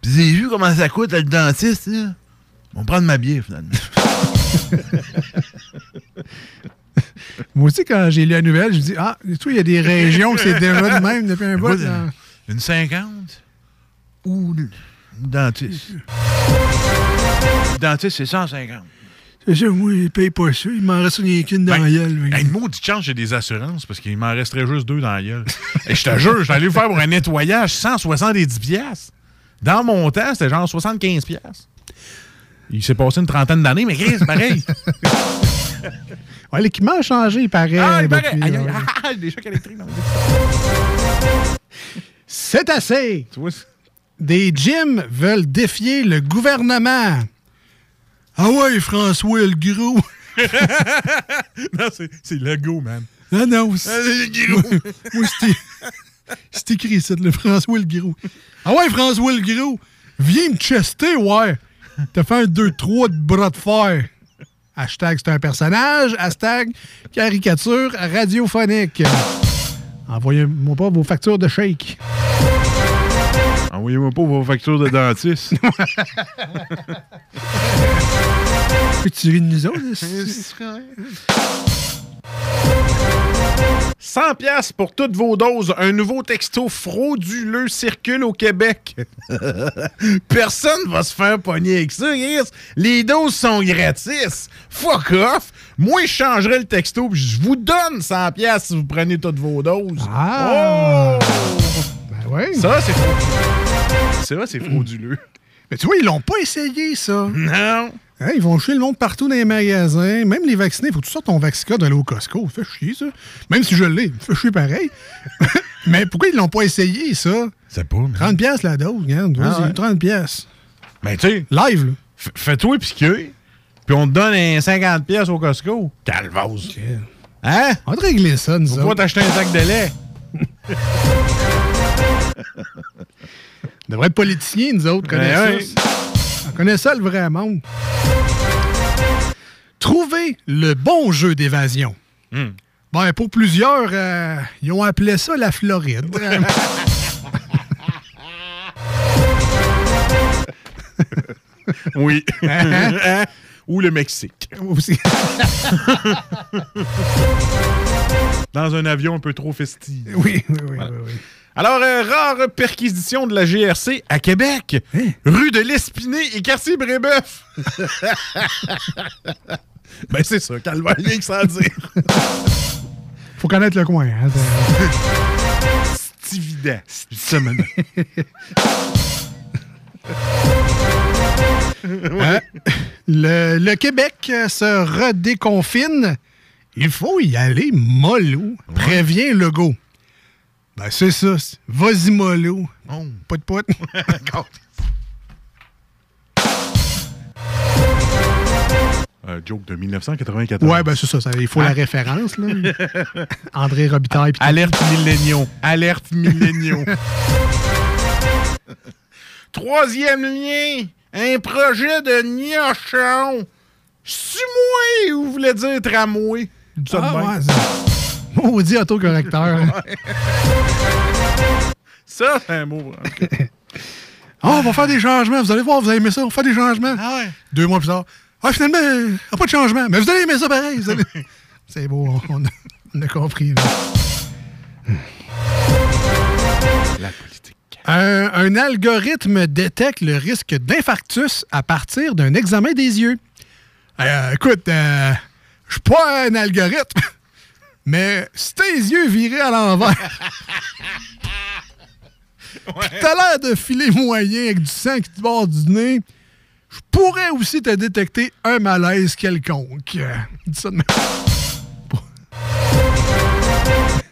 Puis j'ai vu comment ça coûte le dentiste, là. On va prendre ma bière, finalement. Moi aussi, quand j'ai lu la nouvelle, je me dis Ah, et tout, il y a des régions que c'est déjà de même depuis un bout. Euh, Une 50 ou dentiste. Le dentiste, c'est 150. Ça, moi, il paye pas ça. Il m'en reste rien qu'une dans la gueule. Hey, une maudite chance, j'ai des assurances parce qu'il m'en resterait juste deux dans la gueule. Et je te jure, je suis allé faire pour un nettoyage 170 pièces. Dans mon temps, c'était genre 75 pièces. Il s'est passé une trentaine d'années, mais c'est pareil. Ouais, l'équipement a changé, il paraît. Ah, il paraît. Aïe, là, aïe, ah, des chocs électriques dans C'est assez. Tu vois, Des gyms veulent défier le gouvernement. Ah ouais, François le gros. non, c'est, c'est Lego, man. Ah non, c'est Ah, c'est le gros. Moi, c'était. C'est écrit ça, le François le gros. Ah ouais, François le gros. Viens me chester, ouais. T'as fait un 2-3 de bras de fer. Hashtag c'est un personnage. Hashtag caricature radiophonique. Envoyez-moi pas vos factures de shake. Envoyez-moi pas vos factures de dentiste. De nous autres? 100 pièces pour toutes vos doses. Un nouveau texto frauduleux circule au Québec. Personne va se faire pogner avec ça, Chris. Les doses sont gratis. Fuck off. Moi, je changerai le texto puis je vous donne 100 pièces si vous prenez toutes vos doses. Ah! Oh! Ça, c'est frauduleux. Ça, c'est frauduleux. Mais tu vois, ils l'ont pas essayé, ça. Non. Hein, ils vont chier le monde partout dans les magasins. Même les vaccinés, il faut que tu sortes ton Vaxicode d'aller au Costco. Fait chier, ça. Même si je l'ai, fait chier pareil. mais pourquoi ils l'ont pas essayé, ça? C'est pas, mais... 30 pièces la dose, regarde. Ah Vas-y, ouais. 30 pièces. Ben, tu sais, Live, là. fais-toi piquer, puis on te donne un 50 pièces au Costco. Calvose. Hein? On va te régler ça, nous autres. t'acheter un sac de lait. Devrait être politiciens, nous autres, Ben ça. On connaît ça, le vrai monde. Trouver le bon jeu d'évasion. Hmm. Ben, pour plusieurs, euh, ils ont appelé ça la Floride. Oui. Ou le Mexique. Aussi. Dans un avion un peu trop festif. Oui, oui, oui. Voilà. oui, oui. Alors, euh, rare perquisition de la GRC à Québec. Rue de l'Espiné et quartier Brébeuf. ben, c'est ça, calvaire, rien que ça à dire. Faut connaître le coin. Hein, C'est évident. Maintenant. Hein? Le, le Québec se redéconfine. Il faut y aller mollo. Préviens Legault. Ben, c'est ça. Vas-y mollo. Pas de pote. Un joke de 1994. ouais, ben c'est ça, ça, Il faut la Hein? référence. Là. André Robitaille. pis. Alerte milléniaux. Alerte milléniaux. Troisième lien. Un projet de gnochon. Suis-moi, ou vous voulez dire tramway? Ah, ouais, Maudit autocorrecteur. Ça, c'est un mot. ok. Ah, on va faire des changements. Vous allez voir, vous allez aimer ça. On va faire des changements. Deux mois plus tard. Ah, finalement, il n'y a pas de changement. Mais vous allez aimer ça pareil. allez- C'est beau, on- on a, on a compris. là. La politique. Un, un algorithme détecte le risque d'infarctus à partir d'un examen des yeux. Euh, écoute, euh, je suis pas un algorithme, mais si tes yeux virés à l'envers, pis t'as l'air de filer moyen avec du sang qui te bord du nez, je pourrais aussi te détecter un malaise quelconque. Dis ça de même.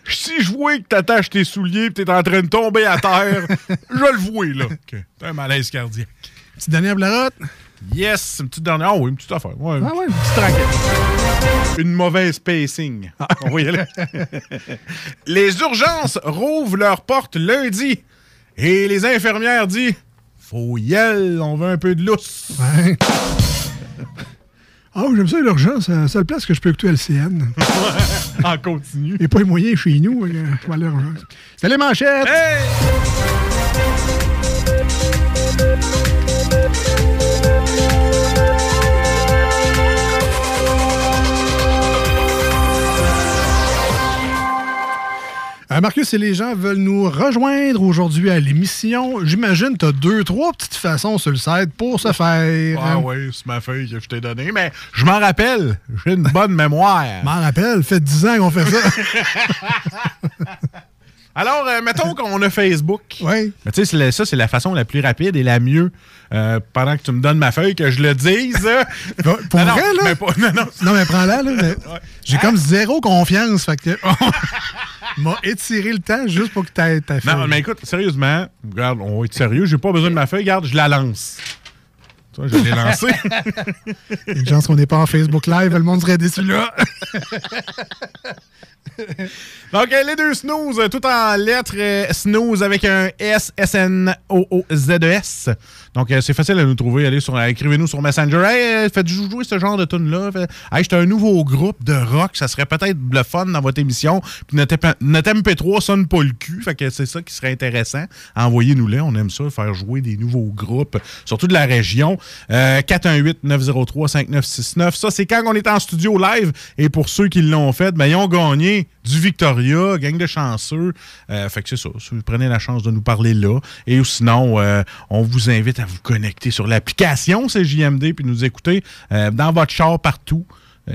Si je vois que t'attaches tes souliers et t'es en train de tomber à terre, je le vois, là. que T'as un malaise cardiaque. Petite dernière blarotte. Yes, une petite dernière. Ah oui, une petite affaire. Ouais, Ah ouais, une petite raquette. Une mauvaise pacing. On va y aller. les urgences rouvrent leurs portes lundi. Et les infirmières disent Faut y aller, on veut un peu de lousse. Ouais. Ah, j'aime ça, l'urgence. C'est la seule place que je peux écouter LCN. en continu. A pas les moyens chez nous. euh. C'est les manchettes! Euh, Marcus, si les gens veulent nous rejoindre aujourd'hui à l'émission, j'imagine que tu as deux, trois petites façons sur le site pour se faire. Ah oui, c'est ma feuille que je t'ai donnée, mais je m'en rappelle. J'ai une bonne mémoire. m'en rappelle, fait 10 ans qu'on fait ça. Alors, euh, mettons qu'on a Facebook. Oui. Mais tu sais, ça, c'est la façon la plus rapide et la mieux. euh, pendant que tu me donnes ma feuille, que je le dise. Pour Non, non, vrai, là? mais pas- non, non. Non, mais prends-la, là. mais J'ai comme zéro confiance. Fait que. m'a étiré le temps juste pour que tu aies ta feuille. Non, mais écoute, sérieusement, regarde, on va être sérieux, j'ai pas besoin de ma feuille, regarde, je la lance. Tu vois, je l'ai lancée. Il y a une chance qu'on n'est pas en Facebook Live, le monde serait déçu là. Donc, euh, les deux snooze, euh, tout en lettres, euh, snooze avec un S, S-N-O-O-Z-E-S. Donc, euh, c'est facile à nous trouver. Allez sur, écrivez-nous sur Messenger. Hey, faites jouer ce genre de tune-là? Hey, un nouveau groupe de rock. Ça serait peut-être le fun dans votre émission. Puis notre, MP- notre MP3 sonne pas le cul. Fait que c'est ça qui serait intéressant. Envoyez-nous-les. On aime ça, faire jouer des nouveaux groupes, surtout de la région. Euh, 418-903-5969. Ça, c'est quand on est en studio live. Et pour ceux qui l'ont fait, ben, ils ont gagné du Victoria, gang de chanceux. Euh, fait que c'est ça. Si vous prenez la chance de nous parler là. Et sinon, euh, on vous invite à vous connecter sur l'application CJMD puis nous écouter euh, dans votre char partout.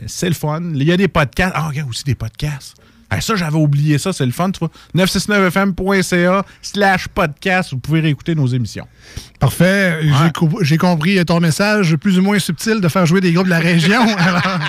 C'est le fun. Il y a des podcasts. Ah, regarde aussi des podcasts. Ah, ça, j'avais oublié ça, c'est le fun, tu vois. 969fm.ca slash podcast, vous pouvez réécouter nos émissions. Parfait. J'ai co- J'ai compris ton message plus ou moins subtil de faire jouer des groupes de la région. Alors,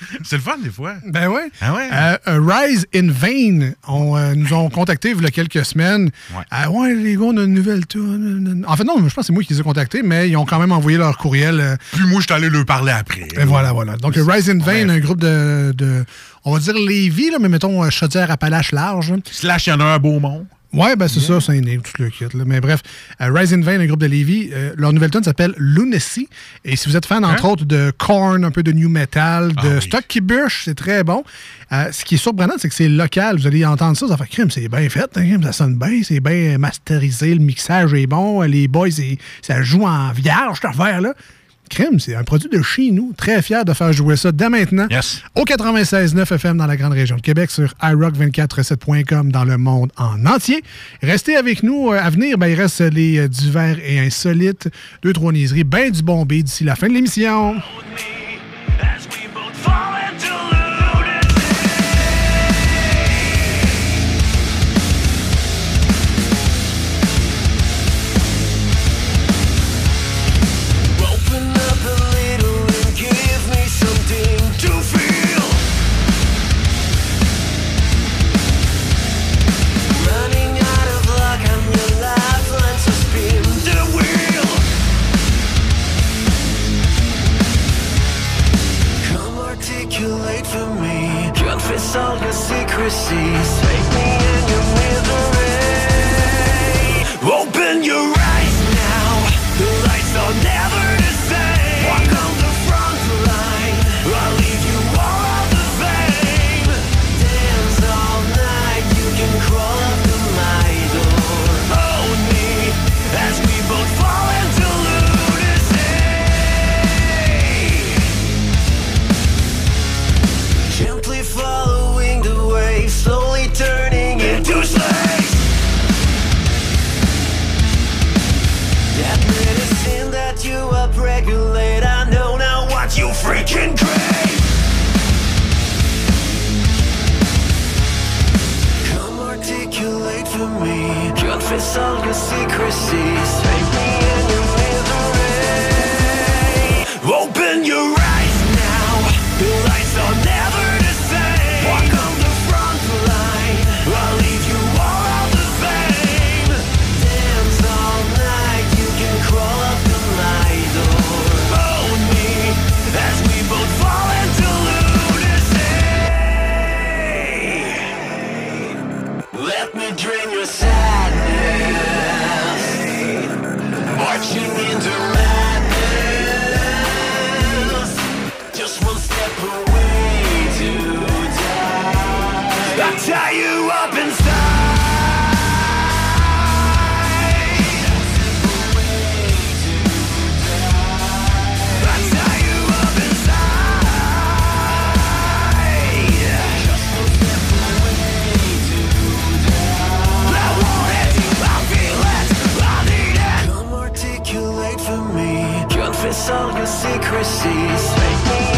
C'est le fun, des fois. ben ouais. Ah ouais? Euh, euh, Rise in Vain on, euh, nous ont contactés il y a quelques semaines. Ah ouais, les gars, on a une nouvelle tune. En fait, non, je pense que c'est moi qui les ai contactés, mais ils ont quand même envoyé leur courriel. Puis moi, je suis allé leur parler après. Et voilà, voilà. Donc, Rise in Vain, un groupe de, de- on va dire Lévis, là, mais mettons Chaudière-Appalaches large. Slash, il y en a un beau monde. Ouais, ben c'est ça, c'est un tout le kit. là. Mais bref, euh, Rise in Vain, un groupe de Lévis, euh, leur nouvelle tune s'appelle Lunacy. Et si vous êtes fan, entre autres, de Korn, un peu de New Metal, de Stock qui bûche, c'est très bon. Euh, ce qui est surprenant, c'est que c'est local. Vous allez entendre ça, ça fait crime, c'est bien fait, hein, ça sonne bien, c'est bien masterisé, le mixage est bon, les boys, ça joue en vierge, cette affaire-là crime, c'est un produit de chez nous. Très fier de faire jouer ça dès maintenant yes. au 96.9 FM dans la grande région de Québec sur iRock247.com dans le monde en entier. Restez avec nous. Euh, à venir, ben, il reste les euh, et insolites, deux, trois niaiseries, ben du bon d'ici la fin de l'émission. overseas. surface all your secrecies Take me in your misery eh? Open your eyes now. The lights are secrecies. Make me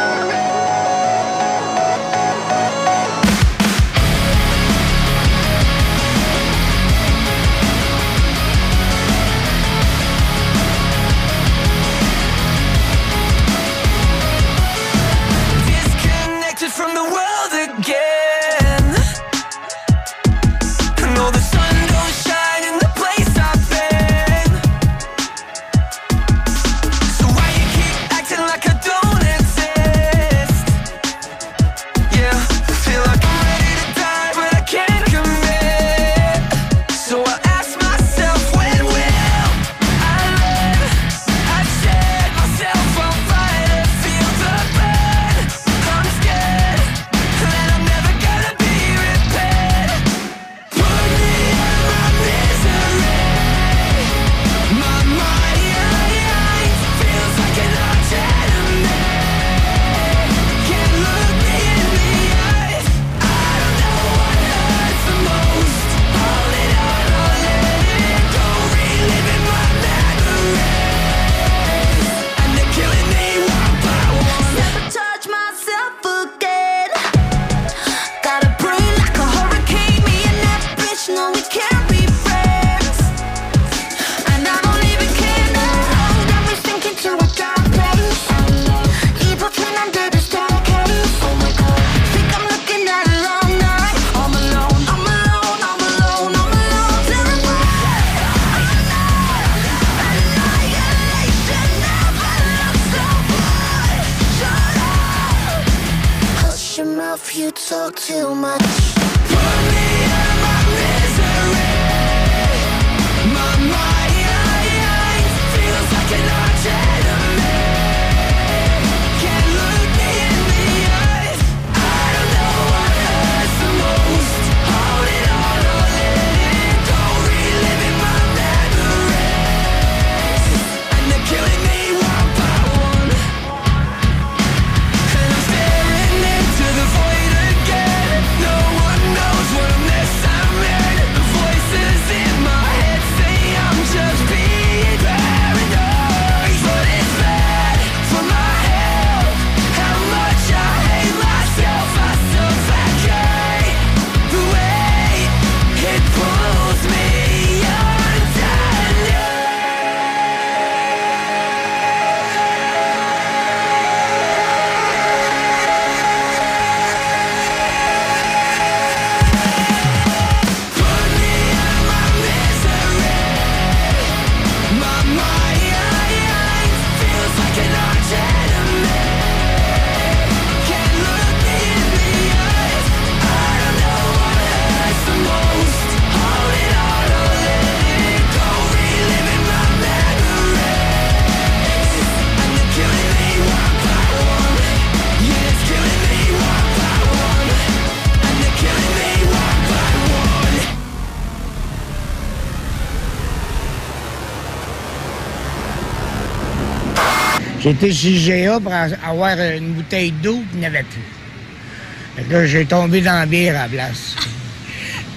J'étais chez GA pour avoir une bouteille d'eau qu'il n'y avait plus. Que j'ai tombé dans la bière à la place.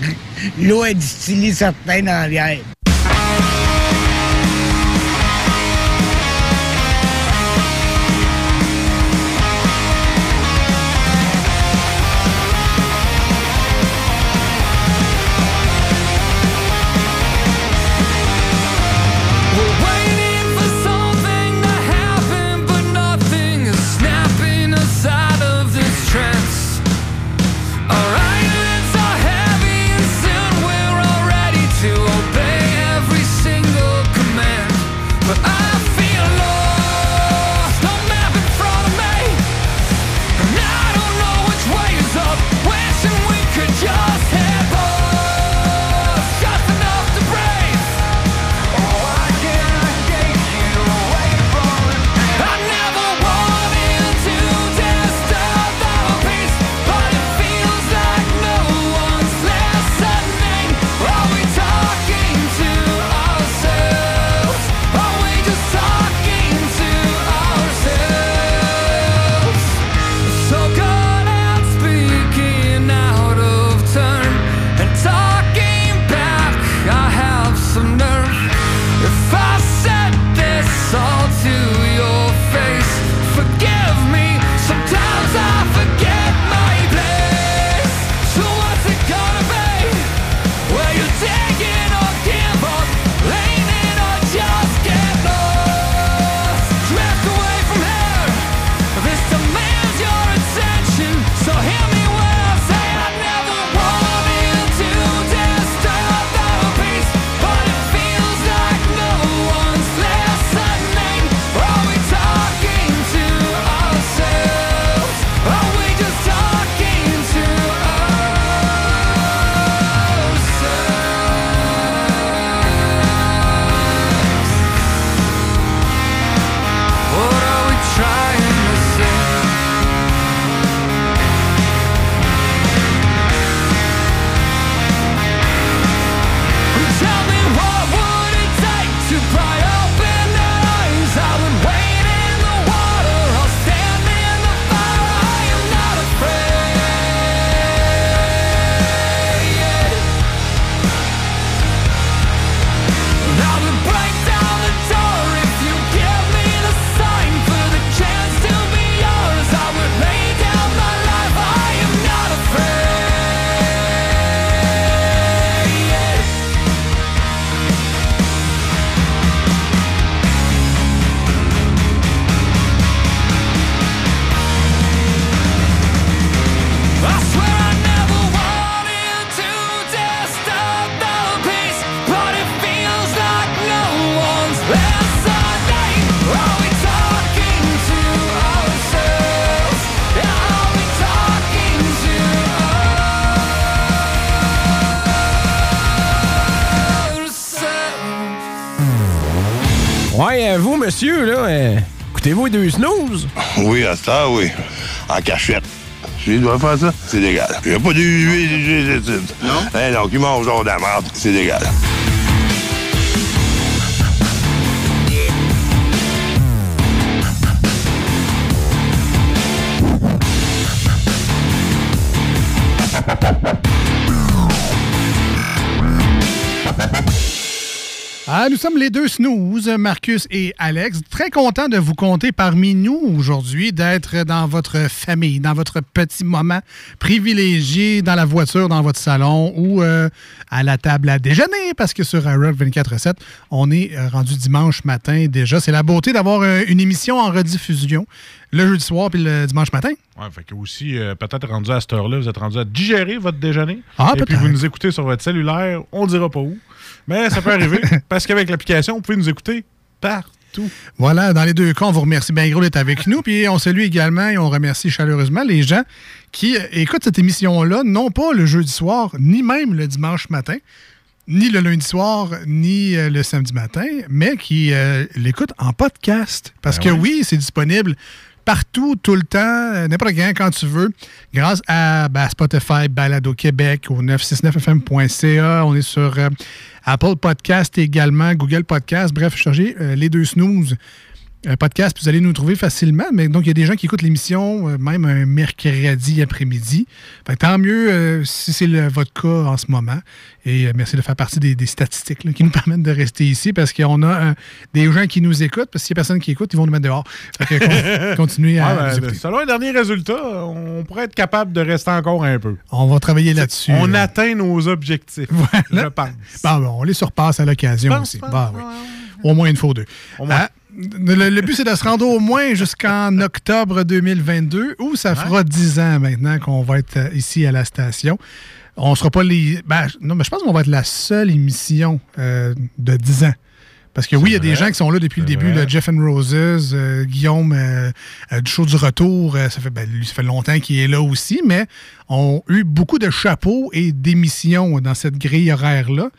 L'eau est distillée certains dans bière. Deux snooze? Oui, à ça, oui. En cachette. Je dois faire ça, c'est légal. Il n'y a pas de Non? Eh non, qui mange genre de la merde, c'est légal. Ah, nous sommes les deux snooze, Marcus et Alex. Très content de vous compter parmi nous aujourd'hui, d'être dans votre famille, dans votre petit moment privilégié dans la voiture, dans votre salon ou euh, à la table à déjeuner, parce que sur iRock 24-7, on est euh, rendu dimanche matin déjà. C'est la beauté d'avoir euh, une émission en rediffusion le jeudi soir puis le dimanche matin. Ouais, fait que aussi, euh, peut-être rendu à cette heure-là, vous êtes rendu à digérer votre déjeuner. Ah, et puis vous nous écoutez sur votre cellulaire, on dira pas où. Mais ça peut arriver, parce qu'avec l'application, vous pouvez nous écouter partout. Voilà, dans les deux cas, on vous remercie bien gros d'être avec nous. Puis on salue également et on remercie chaleureusement les gens qui écoutent cette émission-là, non pas le jeudi soir, ni même le dimanche matin, ni le lundi soir, ni euh, le samedi matin, mais qui euh, l'écoutent en podcast. Parce Ben que ouais. oui, c'est disponible partout, tout le temps, euh, n'importe quand, quand tu veux, grâce à ben, Spotify, Balado Québec, au 969fm.ca. On est sur euh, Apple Podcast également, Google Podcast. Bref, cherchez euh, les deux snooze. Euh, podcast, puis vous allez nous trouver facilement. Mais donc, il y a des gens qui écoutent l'émission euh, même un mercredi après-midi. Tant mieux euh, si c'est votre cas en ce moment. Et euh, merci de faire partie des, des statistiques là, qui nous permettent de rester ici parce qu'on a des gens qui nous écoutent. Parce que s'il n'y a personne qui écoute, ils vont nous mettre dehors. Fait que continuez à Ouais, ben, selon les derniers résultats, on pourrait être capable de rester encore un peu. On va travailler là-dessus. On atteint nos objectifs, je pense. Bon, bon, on les surpasse à l'occasion aussi. pense, Bah oui. Au moins une fois ou deux. Ah, le, le but, c'est de se rendre au moins jusqu'en octobre 2022, où ça fera 10 ans maintenant qu'on va être euh, ici à la station. On sera pas les. ben, non, mais je pense qu'on va être la seule émission euh, de 10 ans. Parce que oui, il y a des gens qui sont là depuis le début. là, Jeff and Roses, euh, Guillaume euh, euh, du show du retour, ça fait, ben, lui, ça fait longtemps qu'il est là aussi, mais ont eu beaucoup de chapeaux et d'émissions dans cette grille horaire-là.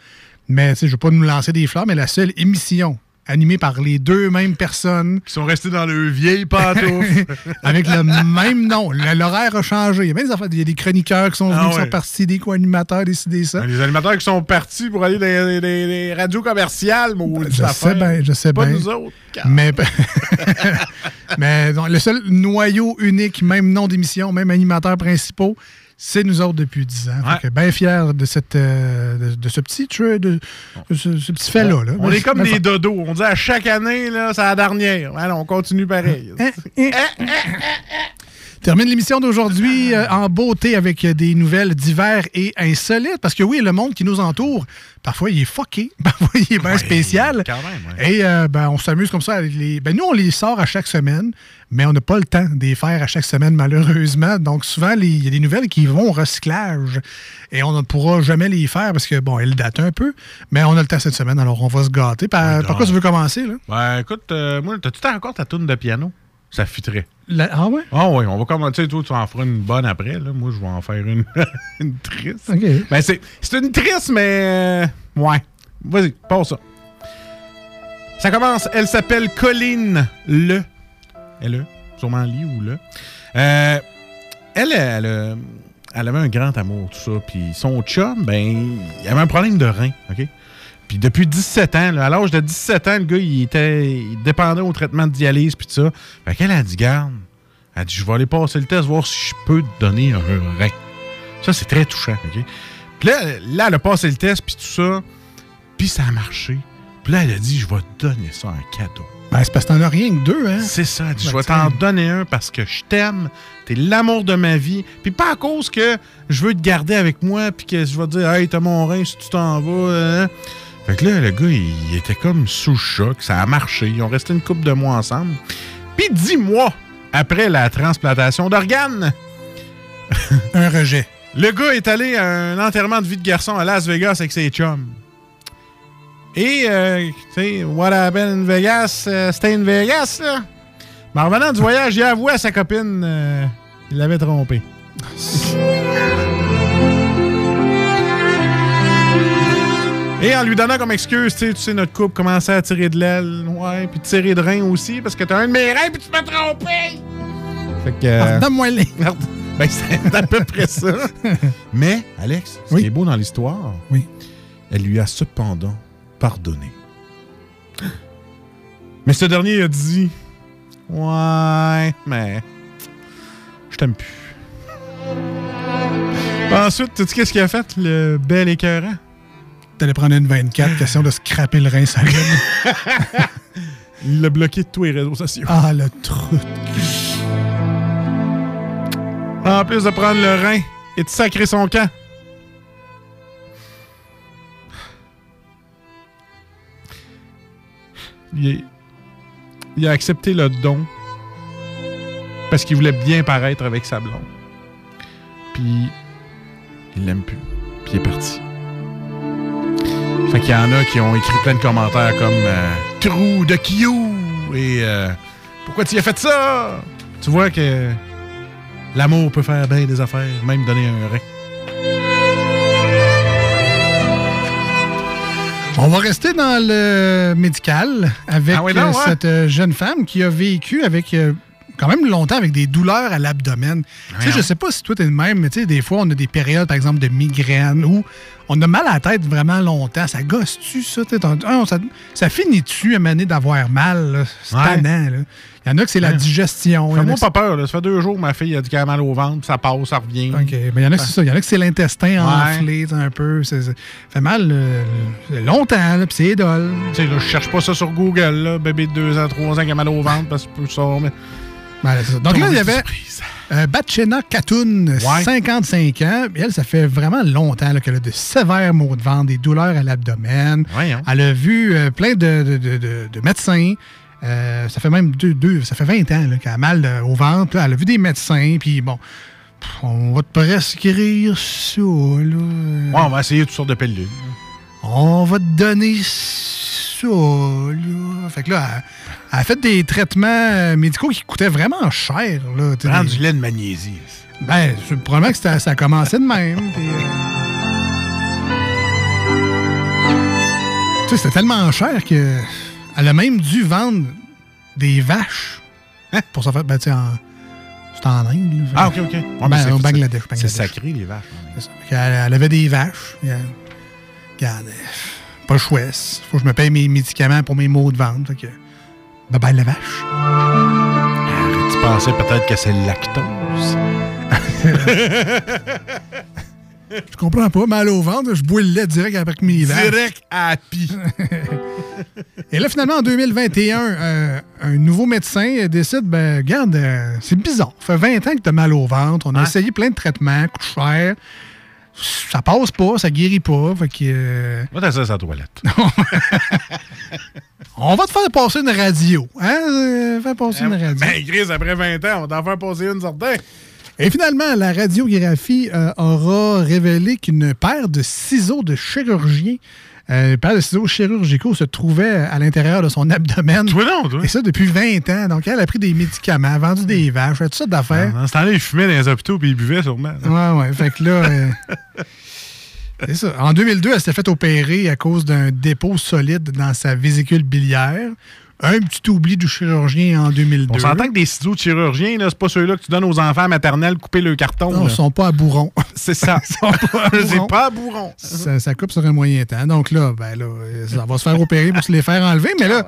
Mais je ne veux pas nous lancer des fleurs, mais la seule émission animée par les deux mêmes personnes. Qui sont restés dans le vieil pantoufle. avec le même nom. L'horaire a changé. Il y a même des affaires- il y a des chroniqueurs qui sont Ah venus, qui sont partis, des co-animateurs, décider ça. Les animateurs qui sont partis pour aller dans les, radios commerciales, maudite Je sais bien, je sais Pas bien. nous autres. Mais, mais non, le seul noyau unique, même nom d'émission, même animateur principaux, c'est nous autres depuis 10 ans. Fait que bien fiers de, cette, euh, de, de ce petit de, de ce, ce petit fait-là. là. On est comme des dodos. On dit à chaque année, là, c'est la dernière. Alors, on continue pareil. Termine l'émission d'aujourd'hui euh, en beauté avec des nouvelles divers et insolites. Parce que oui, le monde qui nous entoure, parfois il est fucké, parfois il est bien spécial. quand même, ouais. Et euh, ben, on s'amuse comme ça les. Ben, nous, on les sort à chaque semaine, mais on n'a pas le temps de les faire à chaque semaine, malheureusement. Donc souvent, les- il y a des nouvelles qui vont au recyclage. Et on ne pourra jamais les faire parce que, bon, elles datent un peu. Mais on a le temps cette semaine, alors on va se gâter. Par, par quoi tu veux commencer, là? Ben, écoute, euh, moi, t'as-tu encore ta tourne de piano? Ça fitterait. La- Ah ouais? Ah oui, on va commencer. Toi, tu en feras une bonne après. Là. Moi, je vais en faire une, une triste. OK. Ben, c'est, une triste, mais. euh, ouais. Vas-y, passe ça. Ça commence. Elle s'appelle Colline Le. Elle, sûrement Lee ou Le. Euh, elle, elle, euh, elle avait un grand amour, tout ça. Puis son chum, ben, il avait un problème de rein, OK? Puis depuis 17 ans, là, à l'âge de 17 ans, le gars, il était il dépendait au traitement de dialyse, puis tout ça. Fait qu'elle a dit, garde, elle a dit, je vais aller passer le test, voir si je peux te donner un rein. Ça, c'est très touchant, OK? Puis là, là, elle a passé le test, puis tout ça, puis ça a marché. Puis là, elle a dit, je vais te donner ça en cadeau. Ben, c'est parce que t'en as rien que deux, hein? C'est ça. Elle dit, je Ben, vais t'en donner un parce que je t'aime. T'es l'amour de ma vie. Puis pas à cause que je veux te garder avec moi puis que je vais te dire, hey, t'as mon rein si tu t'en vas. hein? Fait que là, le gars, il, il était comme sous choc. Ça a marché. Ils ont resté une couple de mois ensemble. Puis dix mois après la transplantation d'organes, Un rejet. le gars est allé à un enterrement de vie de garçon à Las Vegas avec ses chums. Et, euh, tu sais, what happened in Vegas, euh, stay in Vegas, là? Mais en revenant du voyage, il a avoué à sa copine euh, il l'avait trompé. Et en lui donnant comme excuse, tu sais, tu sais, notre couple commençait à tirer de l'aile, ouais, puis tirer de rein aussi, parce que t'as un de mes reins, puis tu m'as trompé! Fait que. euh, Donne-moi les. Ben, c'est à peu près ça. Mais, Alex, ce qui est beau dans l'histoire, oui. elle lui a cependant pardonné. Mais ce dernier a dit Ouais, mais. Je t'aime plus. Ensuite, tu sais qu'est-ce qu'il a fait, le bel écœurant? T'allais prendre une 24, question de scraper le rein, ça Il l'a bloqué de tous les réseaux sociaux. Ah, le truc. En plus de prendre le rein et de sacrer son camp. Il, est- il a accepté le don parce qu'il voulait bien paraître avec sa blonde. Puis il l'aime plus. Puis il est parti. Fait qu'il y en a qui ont écrit plein de commentaires comme euh, Trou de Q et euh, Pourquoi tu y as fait ça? Tu vois que l'amour peut faire bien des affaires, même donner un rein. On va rester dans le médical avec Ah oui, non, euh, ouais. cette euh, jeune femme qui a vécu avec quand même longtemps avec des douleurs à l'abdomen. Tu sais, je sais pas si toi t'es le même, mais tu sais, des fois on a des périodes, par exemple, de migraine où on a mal à la tête vraiment longtemps. Ça gosse-tu, ça? Ah, ça, ça finit-tu à mener d'avoir mal? C'est Ouais. tannant, là. Il y en a que c'est la digestion. Fais-moi pas peur, là. ça fait deux jours que ma fille a du mal au ventre, puis ça passe, ça revient. OK. Mais il y en a que c'est ça. Il y en a que c'est l'intestin Ouais. enflé un peu. Ça fait mal euh, longtemps, là, puis c'est dole. Tu sais, je cherche pas ça sur Google, là. Bébé de 2 ans, 3 ans qui a mal au ventre parce que tu peux ça. Mais... Ben. Donc là, il y avait euh, Batchena Katoun, 55 ans. Et elle, ça fait vraiment longtemps qu'elle a de sévères maux de ventre, des douleurs à l'abdomen. Elle a vu euh, plein de, de- de- de- de médecins. Euh, ça fait même deux, deux- ça fait 20 ans qu'elle a mal euh, au ventre. là. Elle a vu des médecins, puis bon, on va te prescrire ça. Là. Ouais, on va essayer toutes sortes de pilules. On va te donner ça, là. Fait que là, elle, elle a fait des traitements euh, médicaux qui coûtaient vraiment cher, là. Prends des- du lait de magnésie. Ben, c'est- probablement que ça a commencé de même. euh, Tu sais, c'était tellement cher que elle a même dû vendre des vaches pour ça faire. Ben, tu sais, en. C'était en Inde. là. Ah, ok, ok. Ouais, Ben, c'est- au c'est- Bangladesh. c'est sacré, les vaches. C'est ça. Elle, avait des vaches. elle- Regarde, euh, pas chouette. Faut que je me paye mes médicaments pour mes maux de ventre. Fait que. Bye bye la vache. Tu pensais peut-être que c'est le lactose? Je comprends pas. Mal au ventre, je bois le lait direct après mes vaches. Direct à pi. Et là, finalement, en 2021, euh, un nouveau médecin décide, ben, regarde, euh, c'est bizarre. Ça fait 20 ans que tu as mal au ventre. On a essayé plein de traitements, coûte cher. Ça passe pas, ça guérit pas. Fait que. euh, Va t'asseoir la toilette. on va te faire passer une radio. Hein? Euh, Faire passer une radio. Ben, Gris, après 20 ans, on va t'en faire passer une certain. Et finalement, la radiographie euh, aura révélé qu'une paire de ciseaux de chirurgien, une paire de ciseaux chirurgicaux se trouvait à l'intérieur de son abdomen. Et ça depuis 20 ans. Donc, elle a pris des médicaments, a vendu des vaches, fait toutes sortes d'affaires. Dans ce temps-là, ils fumaient dans les hôpitaux puis ils buvaient sûrement. Ouais, ouais. Fait que là. euh, c'est ça. En 2002, elle s'est fait opérer à cause d'un dépôt solide dans sa vésicule biliaire. Un petit oubli du chirurgien en 2002. On s'entend que des ciseaux de chirurgien, c'est pas ceux-là que tu donnes aux enfants maternels couper le carton. Non, ils sont pas à bourron. C'est ça. c'est pas à bourron. ça, ça coupe sur un moyen temps. Donc là, ben là, ça va se faire opérer pour se les faire enlever. Mais là,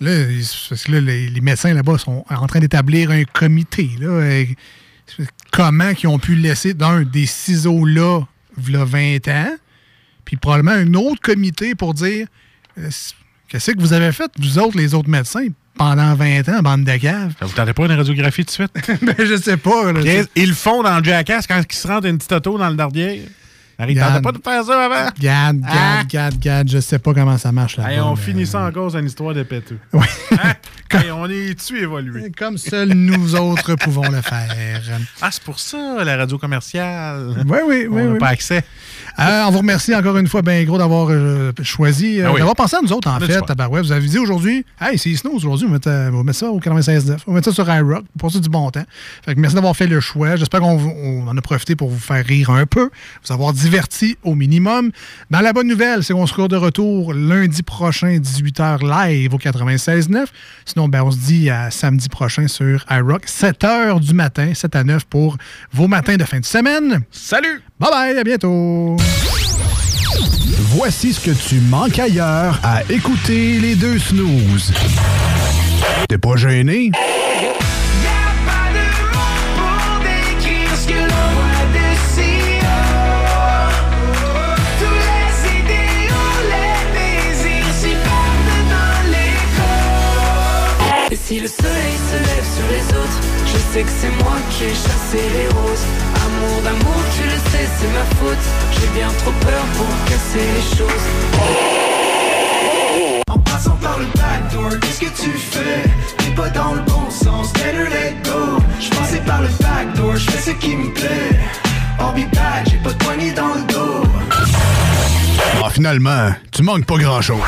là, ils- parce que là, les, médecins là-bas sont en train d'établir un comité. Là, comment ils ont pu laisser d'un des ciseaux là, v'là 20 ans, puis probablement un autre comité pour dire euh, qu'est-ce que vous avez fait, vous autres, les autres médecins, pendant 20 ans, bande de caves? Ça vous tentait pas une radiographie tout de suite? ben, je sais pas. là. Ils le font dans le Jackass quand ils se rentrent une petite auto dans le dardier. Harry, tentait pas de faire ça avant? Garde, garde, garde, garde, je sais pas comment ça marche là-bas. Hey, on finit ça en cause d'une histoire de péteux. Oui. Hein? Hey, on est-tu évolué? Comme seuls nous autres pouvons le faire. Ah, c'est pour ça, la radio commerciale. Oui, oui, oui. On n'a oui. pas accès. Euh, on vous remercie encore une fois, ben gros, d'avoir euh, choisi, euh, Ah oui. d'avoir pensé à nous autres, en fait. Tabarouette. vous avez dit aujourd'hui, hey, c'est Snooze aujourd'hui, on va mettre, euh, on va mettre ça au 96.9. On va mettre ça sur iRock pour passer du bon temps. Fait que merci d'avoir fait le choix. J'espère qu'on en a profité pour vous faire rire un peu, vous avoir diverti au minimum. Dans la bonne nouvelle, c'est qu'on sera de retour lundi prochain, 18h live au 96.9. Sinon, ben, on se dit à samedi prochain sur iRock, 7h du matin, 7 à 9 pour vos matins de fin de semaine. Salut! Bye bye, à bientôt! Voici ce que tu manques ailleurs à écouter les deux snooze. T'es pas gêné? Pour décrire ce que l'on voit d'ici Tous les idéaux, les désirs s'y perdent dans l'écho Et si le soleil se lève sur les autres Je sais que c'est moi qui ai chassé les roses Amour d'amour, tu le sais, c'est ma faute. J'ai bien trop peur pour casser les choses. En passant par le backdoor, qu'est-ce que tu fais? T'es pas dans le bon sens, better let go. Je passais par le backdoor, je fais ce qui me plaît. I'll be back, j'ai pas de poignée dans le dos. Ah, finalement, tu manques pas grand-chose.